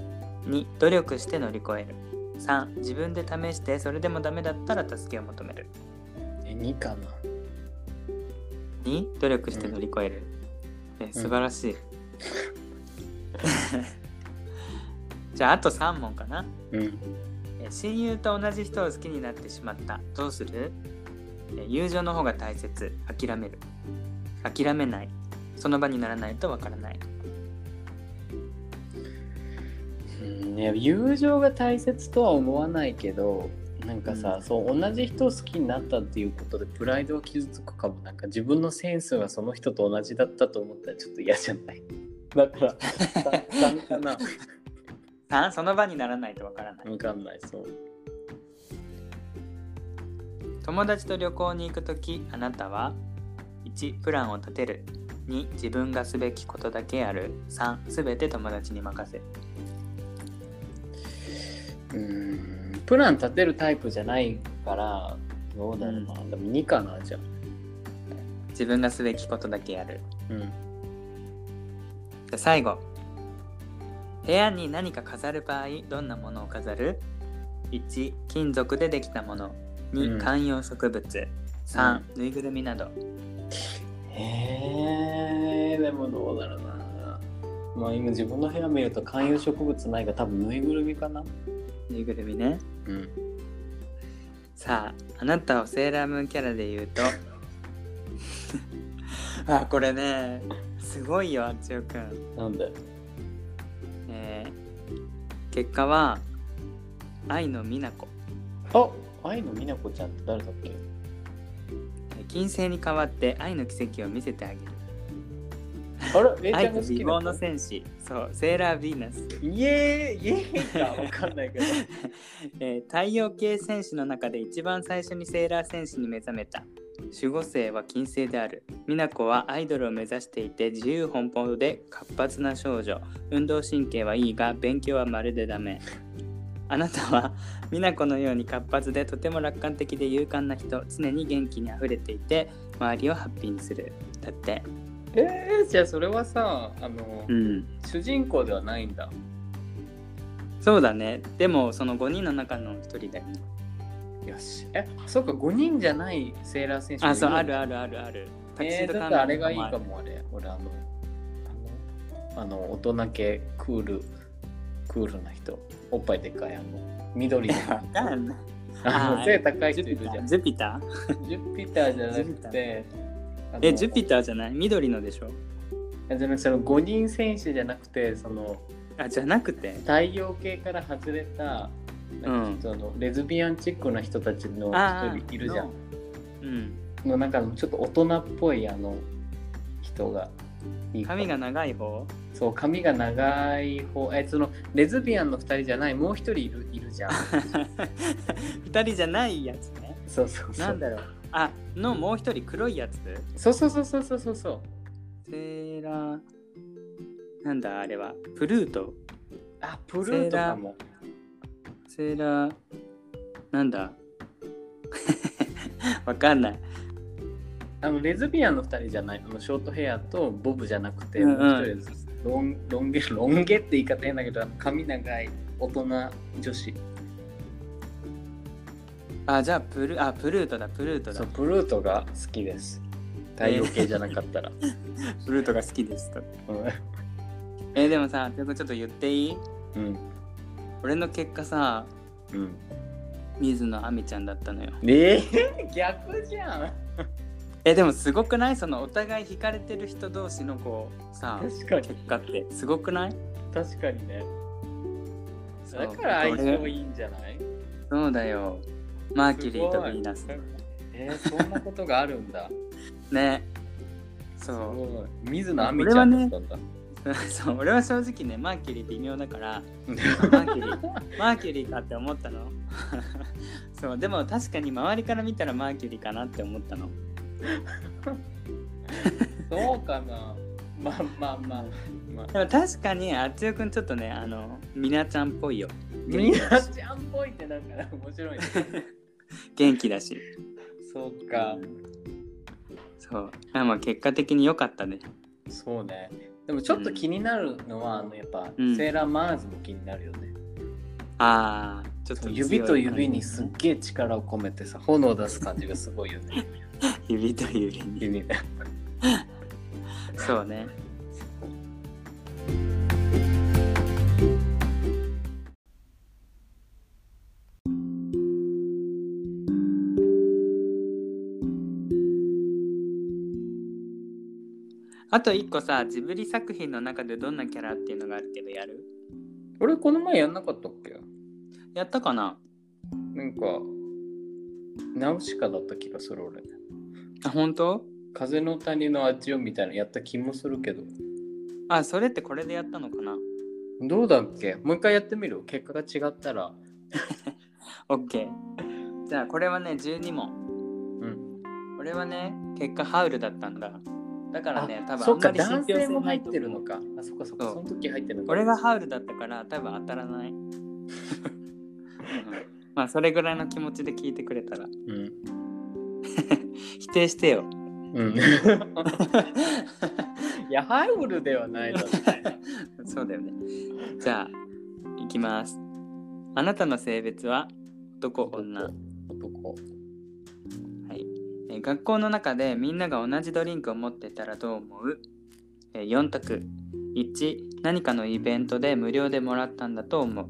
2努力して乗り越える。3自分で試してそれでもダメだったら助けを求める。え2かな。2努力して乗り越える、え素晴らしい、<laughs> じゃああと3問かな。うん。え親友と同じ人を好きになってしまった。どうする？え友情の方が大切。諦める。諦めないその場にならないとわからない。うんね友情が大切とは思わないけどなんかさ、そう同じ人を好きになったっていうことでプライドは傷つくかもなんか自分のセンスがその人と同じだったと思ったらちょっと嫌じゃない？<laughs> だから3かな。3その場にならないとわからない。わかんないそう。友達と旅行に行くときあなたは？1プランを立てる2自分がすべきことだけやる。3すべて友達に任せ。るうーんプラン立てるタイプじゃないからどうだろうな、でも2かなじゃあ。自分がすべきことだけやる。うん。じゃあ最後。部屋に何か飾る場合どんなものを飾る ?1 金属でできたもの。2、うん。観葉植物。3、ぬいぐるみなど。へえでもどうだろうな。まあ今自分の部屋見ると観葉植物ないが多分ぬいぐるみかな。ぬいぐるみね。うん。さああなたをセーラームーンキャラで言うと。<laughs> あこれねすごいよあっちおくん、なんだよえー結果は愛の美奈子。あ愛の美奈子ちゃんって誰だっけ？えー金星に代わって愛の奇跡を見せてあげるあれ？愛と美貌の子戦士。そう。セーラーヴィーナス、イエーイ。イエーイ。かわかんないけど。<laughs> えー太陽系戦士の中で一番最初にセーラー戦士に目覚めた。守護星は金星である。美奈子はアイドルを目指していて自由奔放で活発な少女。運動神経はいいが勉強はまるでダメ。あなたは美奈子のように活発でとても楽観的で勇敢な人。常に元気にあふれていて周りをハッピーにする。だってえー、じゃあそれはさあの、うん。主人公ではないんだ。そうだね。でもその5人の中の1人だよね。よし。えそうか5人じゃないセーラー選手あそうあるああるある。あるえー、だってあれがいいかもあれ。俺あのあの大人系クールクールな人。おっぱいでかいあの緑の <laughs> あの背高い人いるじゃん。ピター？ジュピター？ジュピターじゃなくてえジュピターじゃない？緑のでしょ？じゃなくてその5人選手じゃなくてそのあじゃなくて？太陽系から外れたなんかそのレズビアンチックな人たちの一人いるじゃん。うん。の中のちょっと大人っぽいあの人がい髪が長い方？そう髪が長い方。えそのレズビアンの2人じゃないもう一人いるいるじゃん。<laughs> 二人じゃないやつね。そうそうそう。なんだろう？あのもう一人黒いやつ？そうそうそうそうそうそう。そうセーラー。なんだあれは。プルート。あプルートかも。セーラー。なんだ？<laughs> わかんない。あのレズビアンの2人じゃない？あのショートヘアとボブじゃなくて、うんうん。もう一人ロンロン毛ロン毛って言い方変だけど髪長い大人女子あじゃあプルあプルートだプルートだ。そうプルートが好きです。太陽系じゃなかったら、<laughs> プルートが好きですと。えでもさちょっとちょっと言っていい？うん。俺の結果さうん。水野亜美ちゃんだったのよ。えー、逆じゃん。えでもすごくない？そのお互い惹かれてる人同士のこうさ確かに。結果ってすごくない？確かにね。だから相性俺いいんじゃない？そうだよマーキュリーとヴィーナス。えー、そんなことがあるんだ。<laughs> ね。すそごい。水野亜美ちゃんだったんだ、う <laughs> そう俺は正直ねマーキュリー微妙だから。<laughs> マーキュリーマーキュリーかって思ったの。そうでも確かに周りから見たらマーキュリーかなって思ったの。そうかな。まあまあまあま。あでも確かにあつよくんちょっとねあのみなちゃんっぽいよ。みなちゃんっぽいってなんか面白いね <laughs> 元気だし。そうかそう。あまあ結果的に良かったね。そうね。でもちょっと気になるのは、あのやっぱ、うん。セーラーマーズも気になるよね。ああちょっと指と指にすすっげえ力を込めてさ炎を出す感じがすごいよね。<laughs> 指と指に。指。ね <laughs> そうねあと一個さジブリ作品の中でどんなキャラっていうのがあるけどやる？俺この前やんなかったっけ？やったかな？なんかナウシカだった気がする俺。あ本当？風の谷の味をみたいなのやった気もするけど。あそれってこれでやったのかな？どうだっけ？もう一回やってみる？結果が違ったら <laughs> ?OK じゃあこれはね12問。うん。俺はね結果ハウルだったんだだからね多分そ男性も入ってるのか。あそっかそっかその時入ってるのか俺がハウルだったから多分当たらない、うん。まあそれぐらいの気持ちで聞いてくれたら。うん。<laughs> 否定してよ。うん。<laughs> いやハウルではないだろそうだよね。じゃあいきます。あなたの性別は？男女。男。はい、えー学校の中でみんなが同じドリンクを持ってたらどう思う、えー ?4 択。1何かのイベントで無料でもらったんだと思う。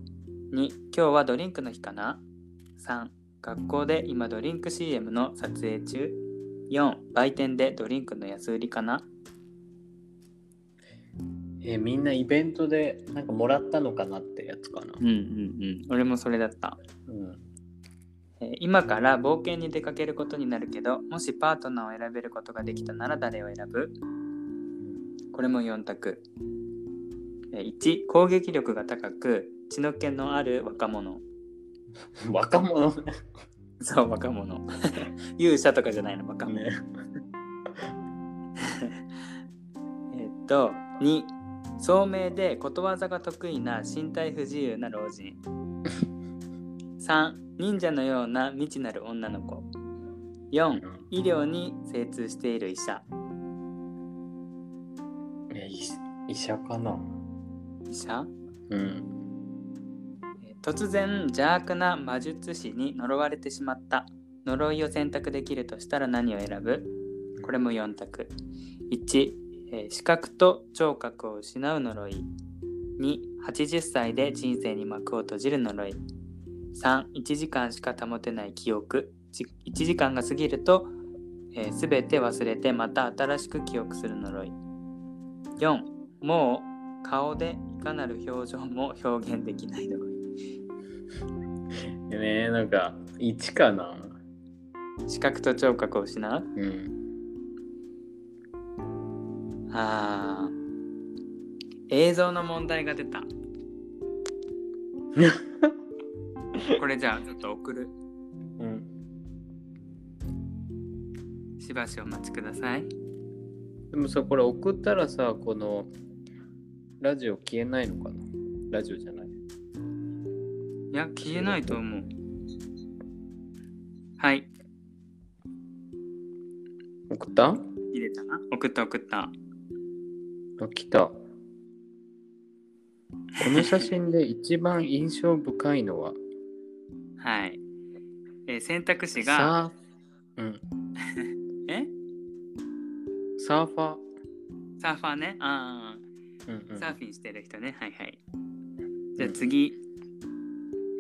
2今日はドリンクの日かな？3学校で今ドリンク CM の撮影中？4売店でドリンクの安売りかな？えーみんなイベントでなんかもらったのかなってやつかな。うんうんうん。俺もそれだった、うん。えー今から冒険に出かけることになるけどもしパートナーを選べることができたなら誰を選ぶ？これも4択。えー1、攻撃力が高く、血の気のある若者。<laughs> 若者？そう、若者。<laughs> 勇者とかじゃないのバカ、ね。<laughs> えっと2聡明でことわざが得意な身体不自由な老人3忍者のような未知なる女の子。4医療に精通している医者。え医医者かな？医者？うん。えー突然邪悪な魔術師に呪われてしまった。呪いを選択できるとしたら何を選ぶ？これも4択。1、えー視覚と聴覚を失う呪い。2、80歳で人生に幕を閉じる呪い3、1時間しか保てない記憶。1時間が過ぎると、えー、全て忘れてまた新しく記憶する呪い。4、もう顔でいかなる表情も表現できない呪い。ねなんか、1かな？視覚と聴覚を失う？うん。あー。映像の問題が出た <laughs> <laughs> これじゃあちょっと送る。うん。しばしお待ちください。でもさ、これ送ったらさ、この、ラジオ消えないのかな？ラジオじゃない？いや消えないと思う。はい。送った？あ、入れたな。送った送った。来た。この写真で一番印象深いのは、はい、えー選択肢が。サー、うん、<laughs> え？サーファー。サーファーね。あうんうん。あサーフィンしてる人ね。はいはい。じゃあ次、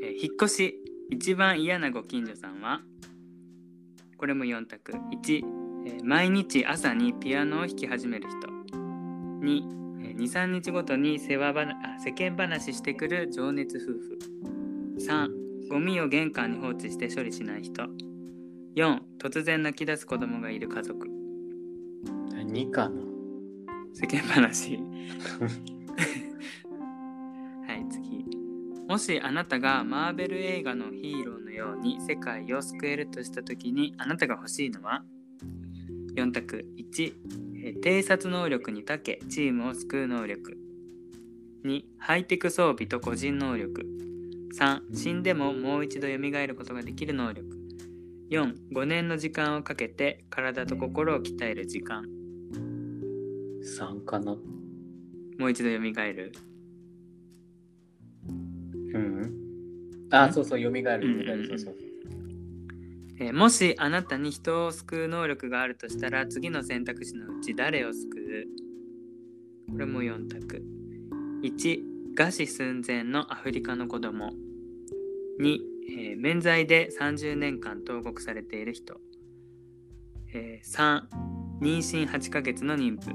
えー引っ越し。一番嫌なご近所さんは？これも4択。1、えー毎日朝にピアノを弾き始める人。2、23日ごとに世話ばなあ世間話してくる情熱夫婦。3ゴミを玄関に放置して処理しない人。4突然泣き出す子供がいる家族。2かな？世間話。<laughs> はい次。もしあなたがマーベル映画のヒーローのように世界を救えるとした時にあなたが欲しいのは？4択。1、えー偵察能力に長けチームを救う能力。2ハイテク装備と個人能力3死んでももう一度蘇ることができる能力。45年の時間をかけて体と心を鍛える時間。3かな。もう一度蘇る。うん。あ、そうそう、蘇る、蘇うんうんうん。る、そうそう。えーもしあなたに人を救う能力があるとしたら次の選択肢のうち誰を救う？これも4択。1餓死寸前のアフリカの子供2、えー免罪で30年間投獄されている人、えー3妊娠8ヶ月の妊婦。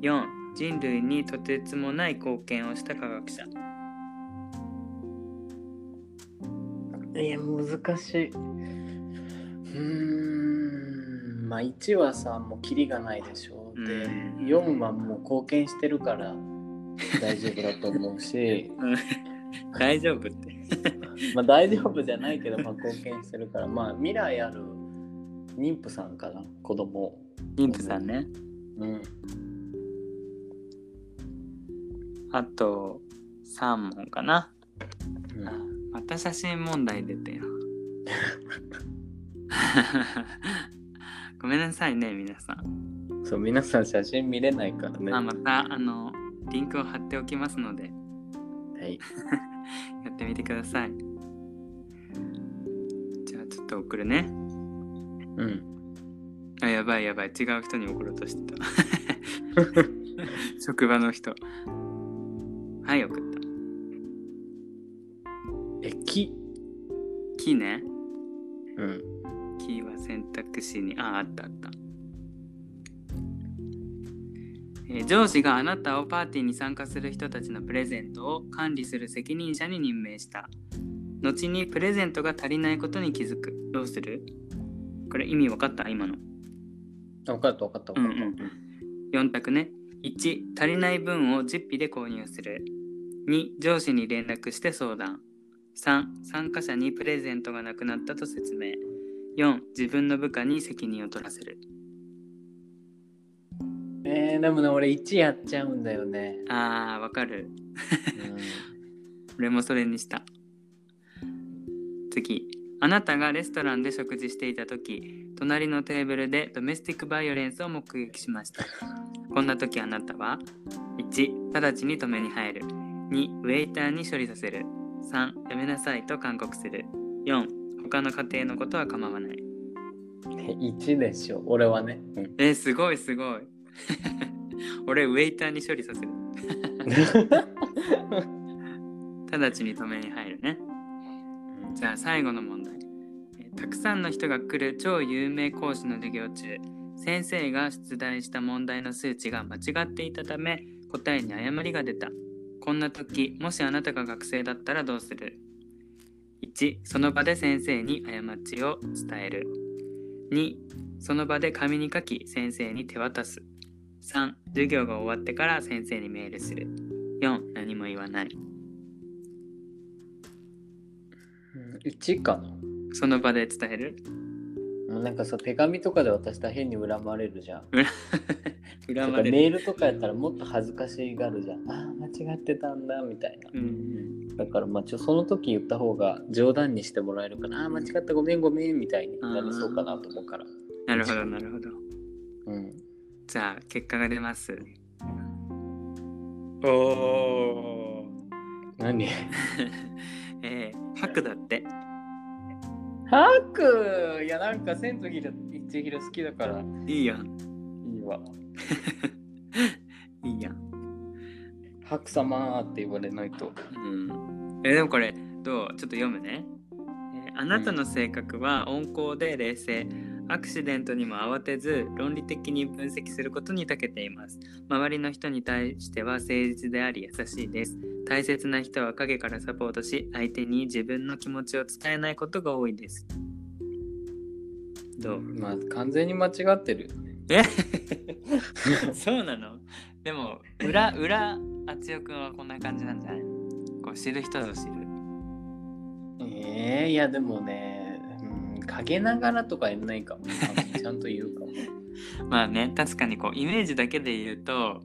4人類にとてつもない貢献をした科学者。いや、難しい。うーん、まあ1はさ、もうキリがないでしょ。で、うん。4はもう貢献してるから大丈夫だと思うし、<laughs> 大丈夫ってまあ大丈夫じゃないけど、まあ貢献してるから、まあ未来ある妊婦さんかな、子供。妊婦さんねうん。あと3問かな。うんあまた写真問題出てよ。<laughs> ごめんなさいね、皆さん。そう、皆さん写真見れないからね。あまた、あの、リンクを貼っておきますので、はい。やってみてください。じゃあ、ちょっと送るね。うん。あ、やばいやばい。違う人に送ろうとしてた。<laughs> 職場の人。はい、送った。え、木木ね。うん。キーは選択肢にああったあった、えー上司があなたをパーティーに参加する人たちのプレゼントを管理する責任者に任命した。後にプレゼントが足りないことに気づく。どうする？これ意味分かった？今の。あ分かった分かった分かった。うん4択ね。1足りない分を実費で購入する。2上司に連絡して相談。3参加者にプレゼントがなくなったと説明。4自分の部下に責任を取らせるえー、でもね俺1やっちゃうんだよね、あーわかる。うん。俺もそれにした。次。あなたがレストランで食事していた時隣のテーブルでドメスティックバイオレンスを目撃しました。こんな時あなたは1直ちに止めに入る。2ウェイターに処理させる。3やめなさいと勧告する。4他の家庭のことは構わない。<laughs> 1でしょ。俺はね、うんえーすごいすごい <laughs> 俺ウェイターに処理させる。直ちに止めに入るね。じゃあ最後の問題。たくさんの人が来る超有名講師の授業中先生が出題した問題の数値が間違っていたため答えに誤りが出た。こんな時もしあなたが学生だったらどうする？1その場で先生に過ちを伝える。2その場で紙に書き先生に手渡す。3授業が終わってから先生にメールする。4何も言わない。うん1かな。その場で伝える？もうなんかさ手紙とかで渡したら変に恨まれるじゃん。<laughs> 恨とまれる。かメールとかやったらもっと恥ずかしがるじゃんあー間違ってたんだみたいな。うんだからまあちょその時言った方が冗談にしてもらえるかな。あー間違ったごめんごめんみたいになりそうかなと思うから。なるほどなるほど。うんじゃあ結果が出ます。おお何？<laughs> えー、白だって。ハクいやなんか千と千尋好きだから。いいやんいいわ。<laughs> いいやんハク様って言われないと。うん。えでもこれどう？ちょっと読むね、えーあなたの性格は温厚で冷静アクシデントにも慌てず論理的に分析することに長けています。周りの人に対しては誠実であり優しいです。大切な人は陰からサポートし相手に自分の気持ちを伝えないことが多いです。どう？まあ完全に間違ってるえ？<laughs> そうなの？でも裏裏あつよくんはこんな感じなんじゃない？こう知る人ぞ知る。えー、いやでもね、うん、陰ながらとか言えないかも。ちゃんと言うかも。<laughs> まあね確かにこうイメージだけで言うと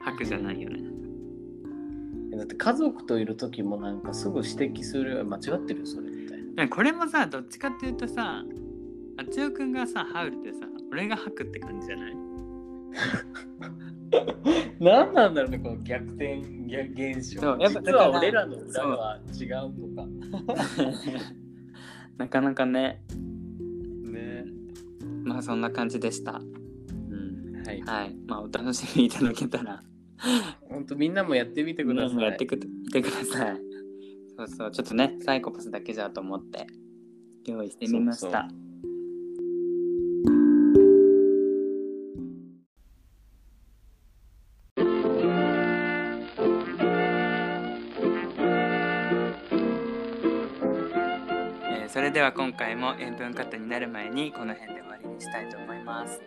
白じゃないよね。だって家族といる時もなんかすぐ指摘する間違ってるよそれみたいなでもこれもさどっちかっていうとさあつよくんがさハウルでさ俺が白って感じじゃない？<laughs> 何なんだろうねこの逆転逆現象。そうやっぱ実は俺らの裏は違うとか <laughs> なかなかね。ね。まあそんな感じでした。うん。はい。はい。まあお楽しみいただけたら。ほんとみんなもやってみてください。やってくみてください。そうそう、ちょっとね、サイコパスだけじゃと思って。用意してみました。そうえーれでは今回も塩分カットになる前にこの辺で終わりにしたいと思います。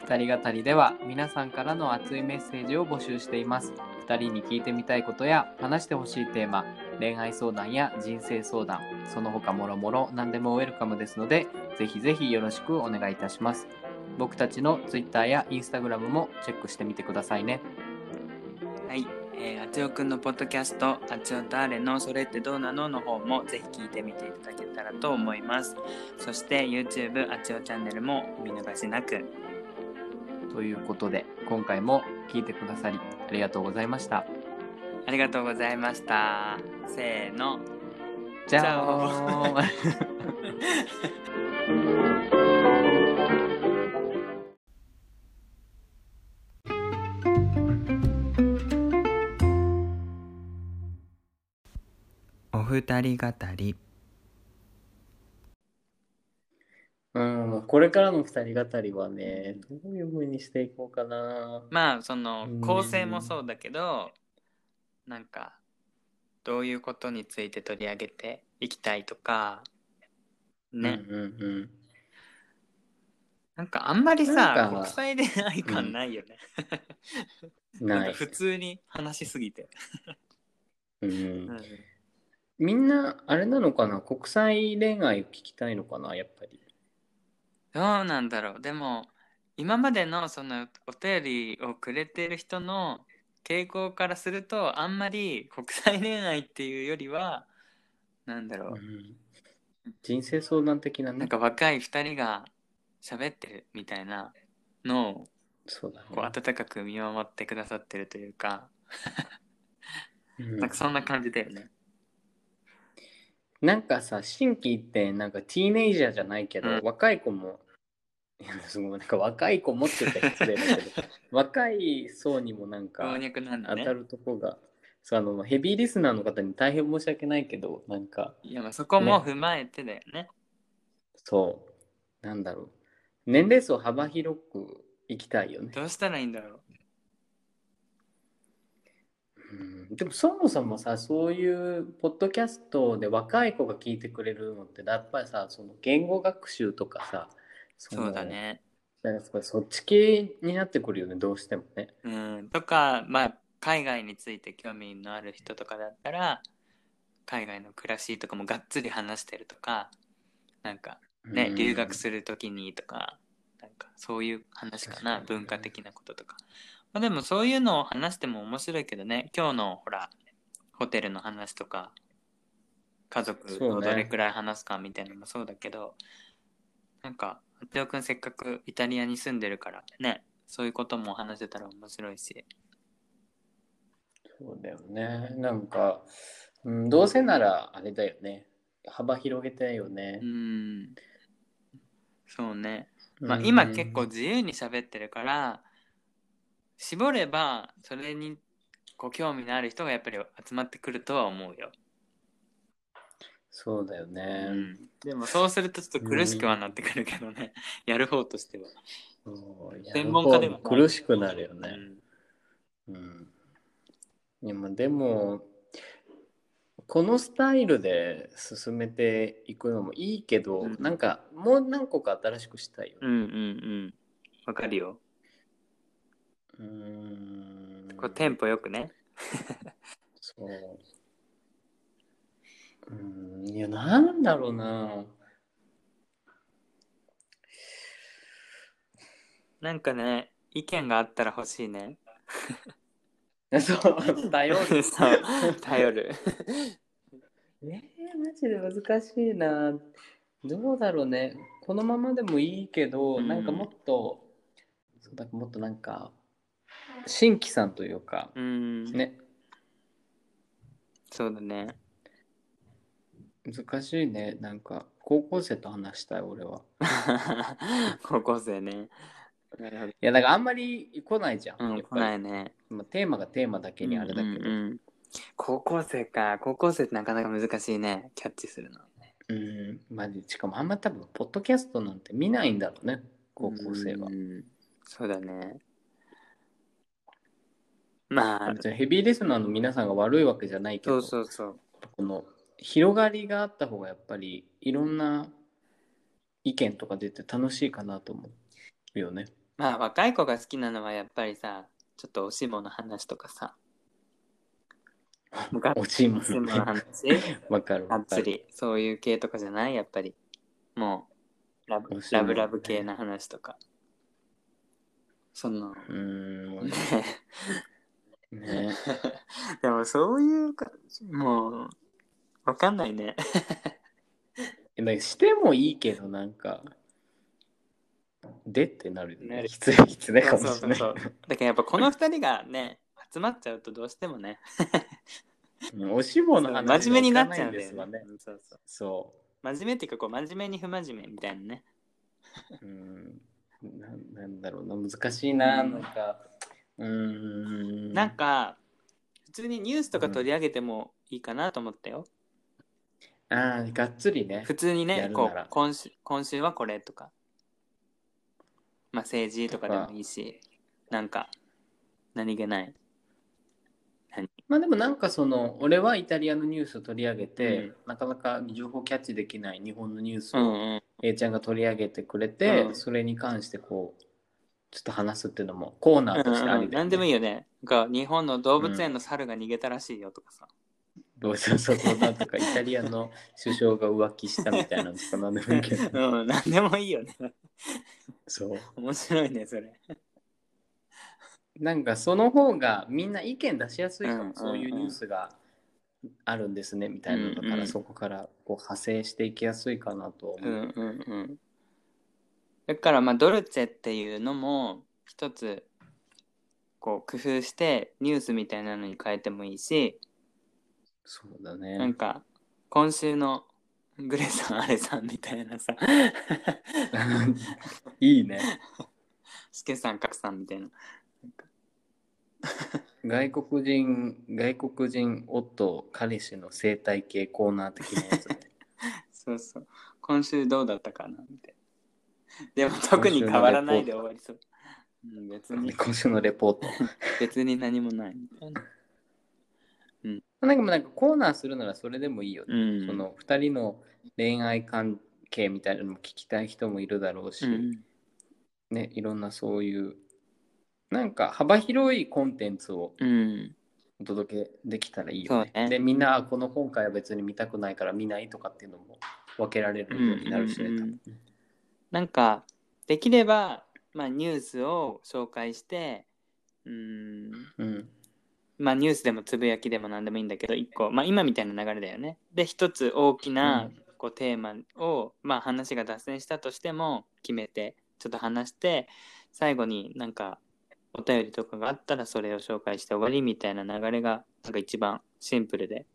二人語りでは皆さんからの熱いメッセージを募集しています。二人に聞いてみたいことや話してほしいテーマ恋愛相談や人生相談その他もろもろ何でもウェルカムですのでぜひぜひよろしくお願いいたします。僕たちの Twitter や Instagram もチェックしてみてくださいね。はい、えー、あつよくんのポッドキャスト、あつよとあれのそれってどうなのの方もぜひ聞いてみていただけたらと思います。そして YouTube あつよチャンネルもお見逃しなく。ということで今回も聞いてくださりありがとうございましたありがとうございました。せーの。じゃじゃあ <laughs> 二人語り。うん、これからの二人語りはね、どういう風にしていこうかな。まあそのうん構成もそうだけどなんかどういうことについて取り上げていきたいとかね、うんうんなんかあんまりさ国際恋愛感ないよね、うん。なんかない。普通に話しすぎて、うんうんみんなあれなのかな？国際恋愛を聞きたいのかな？やっぱり。どうなんだろうでも今までのそのお便りをくれてる人の傾向からするとあんまり国際恋愛っていうよりはなんだろう、うん人生相談的なね。なんか若い2人が喋ってるみたいなのをそうだね。こう温かく見守ってくださってるというか、うんなんかそんな感じだよね。なんかさ、新規ってなんかティーネイジャーじゃないけど、うん若い子も、いや、すごいなんか若い子もって言ったら失礼だけど、<laughs> 若い層にもなんか当た。るとこが、そうあのヘビーリスナーの方に大変申し訳ないけど、なんか、いやまあそこも踏まえてだよね。そう、なんだろう。年齢層幅広く行きたいよね。どうしたらいいんだろうんでもそもそもさそういうポッドキャストで若い子が聞いてくれるのってやっぱりさその言語学習とかさそうだね。なんかそっち系になってくるよねどうしてもね。うん。とかまあ海外について興味のある人とかだったら海外の暮らしとかもがっつり話してるとかなんかね、うん留学するときにとかなんかそういう話かなね文化的なこととか、まあ、でもそういうのを話しても面白いけどね。今日のほらホテルの話とか家族そうね。をどれくらい話すかみたいなのもそうだけどなんか八尾くんせっかくイタリアに住んでるからね。そういうことも話せたら面白いし。そうだよね。なんか、うん、どうせならあれだよね。幅広げたいよね。う。ん。そうね。まあ、うん。今結構自由に喋ってるから絞ればそれにこう興味のある人がやっぱり集まってくるとは思うよ、そうだよね。うん、でもそうするとちょっと苦しくはなってくるけどね、<laughs> やる方としては、専門家ではない。苦しくなるよね。うん。うん。いやまあでも、このスタイルで進めていくのもいいけど、うん。なんかもう何個か新しくしたいよね。うんうんうん。わかるようーん。こうテンポよくねそう。うん、いや、なんだろうな。なんかね意見があったら欲しいね <laughs> そう、頼る。<laughs> そう頼る <laughs> えー、マジで難しいな。どうだろうね。このままでもいいけど、うんなんかもっと、そうだもっとなんか、新規さんというか、うんね、そうだね難しいね。なんか、高校生と話したい、俺は。<laughs> 高校生ねいや、なんかあんまり来ないじゃん。うん来ないねまあ、テーマがテーマだけにあれだけど。うんうんうん高校生か高校生ってなかなか難しいねキャッチするのうん、マジ。しかもあんま多分、ポッドキャストなんて見ないんだろうね、高校生はう。んそうだねまあ。ヘビーリスナーの皆さんが悪いわけじゃないけそど、うそうそう。この広がりがあった方がやっぱりいろんな意見とか出て楽しいかなと思うよね。まあ若い子が好きなのはやっぱりさちょっとおしもの話とかさ。が <laughs> っおちもの話？わかるがっつわかる。り。そういう系とかじゃない？やっぱり。もうラブおしもラブラブ系な話とか。その。うーん。<laughs> ね。<laughs> でもそういうかもうわかんないね <laughs> えなんかしてもいいけどなんか、でってなるよね。きついきついかもそうしれない。そうそうだからやっぱこの二人がね集まっちゃうとどうしてもねうんおしもの話真面目になっちゃうんでだよねすわね。うんそうそうそ真面目っていうかこう真面目に不真面目みたいなねう。うん。ななんだろうな、難しいな、なんか。うーん。なんか普通にニュースとか取り上げてもいいかなと思ったよ、ああ、がっつりね。普。通にやねこう今週今週はこれとか。まあ政治とかでもいいしなんか何気ない。何？まあでもなんかその俺はイタリアのニュースを取り上げて、うん。なかなか情報キャッチできない日本のニュースをうんうん。A ちゃんが取り上げてくれて、うん。それに関してこうちょっと話すっていうのもコーナーとしてありだよね何でもいいよねなんか日本の動物園の猿が逃げたらしいよとかさ、そうそうそうなんとかイタリアの首相が浮気したみたいなのとかなんでもいいけど <laughs> うん、なんでもいいよね。そう面白いね、それ。なんかその方がみんな意見出しやすいかも、うんうんうんそういうニュースがあるんですねみたいなのだから、うんうんそこからこう派生していきやすいかなと思う。うんうんうん。だからまあドルチェっていうのも一つこう工夫してニュースみたいなのに変えてもいいし、そうだなんね。か今週のグレさんあれさんみたいなさ、<laughs> いいね。スケさんカクさんみたいな。外国人外国人夫彼氏の生態系コーナー的なやつね。<laughs> そうそう。今週どうだったかなみたいな。<laughs> でも特に変わらないで終わりそう。うん、別に今週のレポート。<laughs> 別に何もないみたいな。なんかもうなんかコーナーするならそれでもいいよね。うん。その2人の恋愛関係みたいなのも聞きたい人もいるだろうし、うん、ね、いろんなそういうなんか幅広いコンテンツをうん。お届けできたらいいよね。ねでみんなあこの今回は別に見たくないから見ないとかっていうのも分けられるようになるしね。うんうんうん多分なんかできれば、まあ、ニュースを紹介してうんうん。まあニュースでもつぶやきでも何でもいいんだけど一個、まあ、今みたいな流れだよね。で一つ大きなうん。こうテーマを、まあ、話が脱線したとしても決めてちょっと話して最後になんかお便りとかがあったらそれを紹介して終わりみたいな流れがなんか一番シンプルで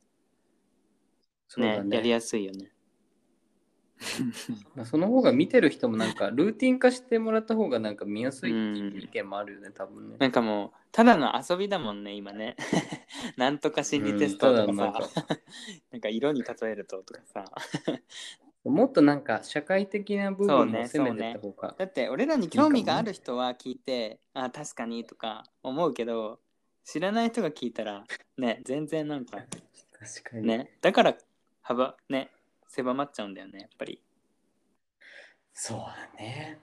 ね。ねやりやすいよね。まあその方が見てる人もなんかルーティン化してもらった方がなんか見やすいっていう意見もあるよね、多分ね。なんかもうただの遊びだもんね今ね。<laughs> なんとか心理テストとかさ、うんなんか <laughs> なんか色に例えるととかさ。<laughs> もっとなんか社会的な部分そうねも攻めてった方が。だって俺らに興味がある人は聞いてあ確かにとか思うけど知らない人が聞いたらね全然なんか確かに。ねだから幅ね狭まっちゃうんだよねやっぱりそうだね。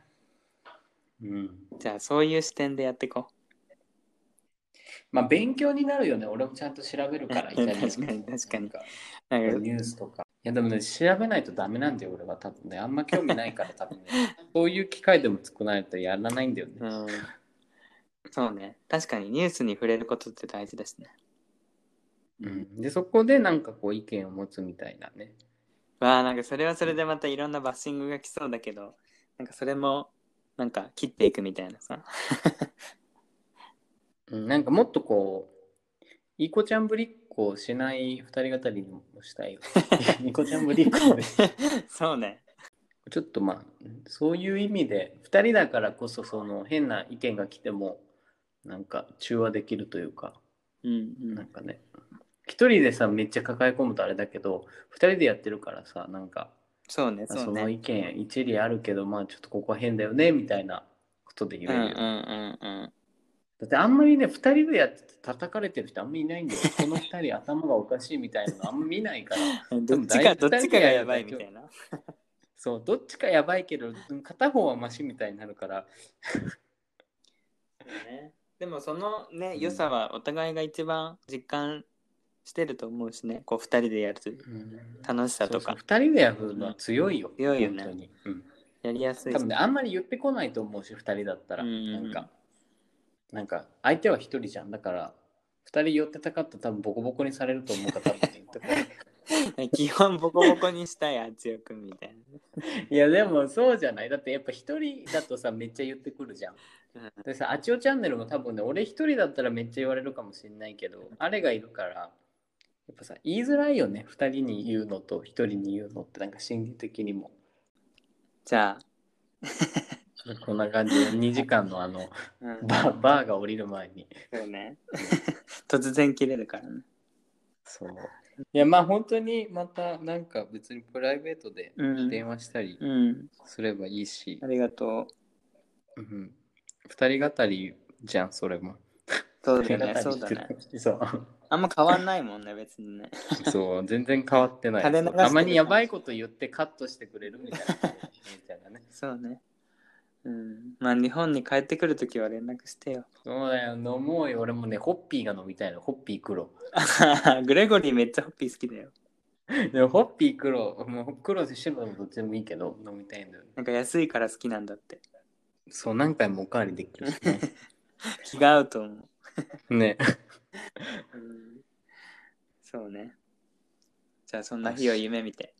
うん。じゃあそういう視点でやっていこまあ勉強になるよね。俺もちゃんと調べるから、イタリアの確かに確かになんかうなんかニュースとか。いやでもね、調べないとダメなんだよ、俺は多分ね。あんま興味ないから多分ね。<laughs> そういう機会でも作らないとやらないんだよね。うんそうね確かにニュースに触れることって大事ですねうん、で、そこでなんかこう意見を持つみたいなね。わあなんかそれはそれでまたいろんなバッシングが来そうだけどなんかそれもなんか切っていくみたいなさ。<laughs> うん、なんかもっとこう、いい子ちゃんぶりっこしない二人語りにもしたいよ。<laughs> いい子ちゃんぶりっこで。そうね。ちょっとまあ、そういう意味で、二人だからこそその変な意見が来ても、なんか中和できるというか、うんうなんんかね、一人でさ、めっちゃ抱え込むとあれだけど、二人でやってるからさ、なんか、そうねそのそうね意見一理あるけど、まあちょっとここは変だよね、みたいなことで言うんうんえるよ。うんだってあんまりね、二人でやってて叩かれてる人あんまりいないんだよ。この二人頭がおかしいみたいなのあんま見ないから。う <laughs> んどっちかどっちかがやばいみたいなそう、どっちかやばいけど、片方はマシみたいになるから。ねでもそのねうん良さはお互いが一番実感してると思うしねこう二人でやる楽しさとかそうそう二人でやるのは強いよ。強いよね本当に。うんやりやすい多分ね、あんまり言ってこないと思うし、二人だったら。うんなんか、なんか、相手は一人じゃん。だから、二人寄ってたかったら多分ボコボコにされると思うから、多分言ってこない。<laughs> 基本ボコボコにしたいあつよくんみたいいや、でもそうじゃない。だってやっぱ一人だとさ、めっちゃ言ってくるじゃん。な、でさ、あちおチャンネルも多分ね、俺一人だったらめっちゃ言われるかもしれないけど、あれがいるから、やっぱさ、言いづらいよね。二人に言うのと一人に言うのって、なんか心理的にも。じゃあ、こんな感じで2時間のあの、うん、バーバーが降りる前に。そうね突然切れるからねそう。いや、まあ本当にまたなんか別にプライベートでうん電話したりうんすればいいしあ、りがとううん、二人語りじゃん、それも。そうだね <laughs> そうだねそう。あんま変わんないもんね別にねそう、全然変わってない。たまにやばいこと言ってカットしてくれるみたいな。<laughs> そうねうんまあ日本に帰ってくるときは連絡してよそうだよ、飲もうよ。俺もね、ホッピーが飲みたいの。ホッピー黒。<laughs> グレゴリーめっちゃホッピー好きだよでもホッピー黒、もう黒で白でもどっちでもいいけど、飲みたいんだよね。なんか安いから好きなんだってそう、何回もおかわりできるしね。気が合うと思う、ね。うん、そうね。じゃあそんな日を夢見て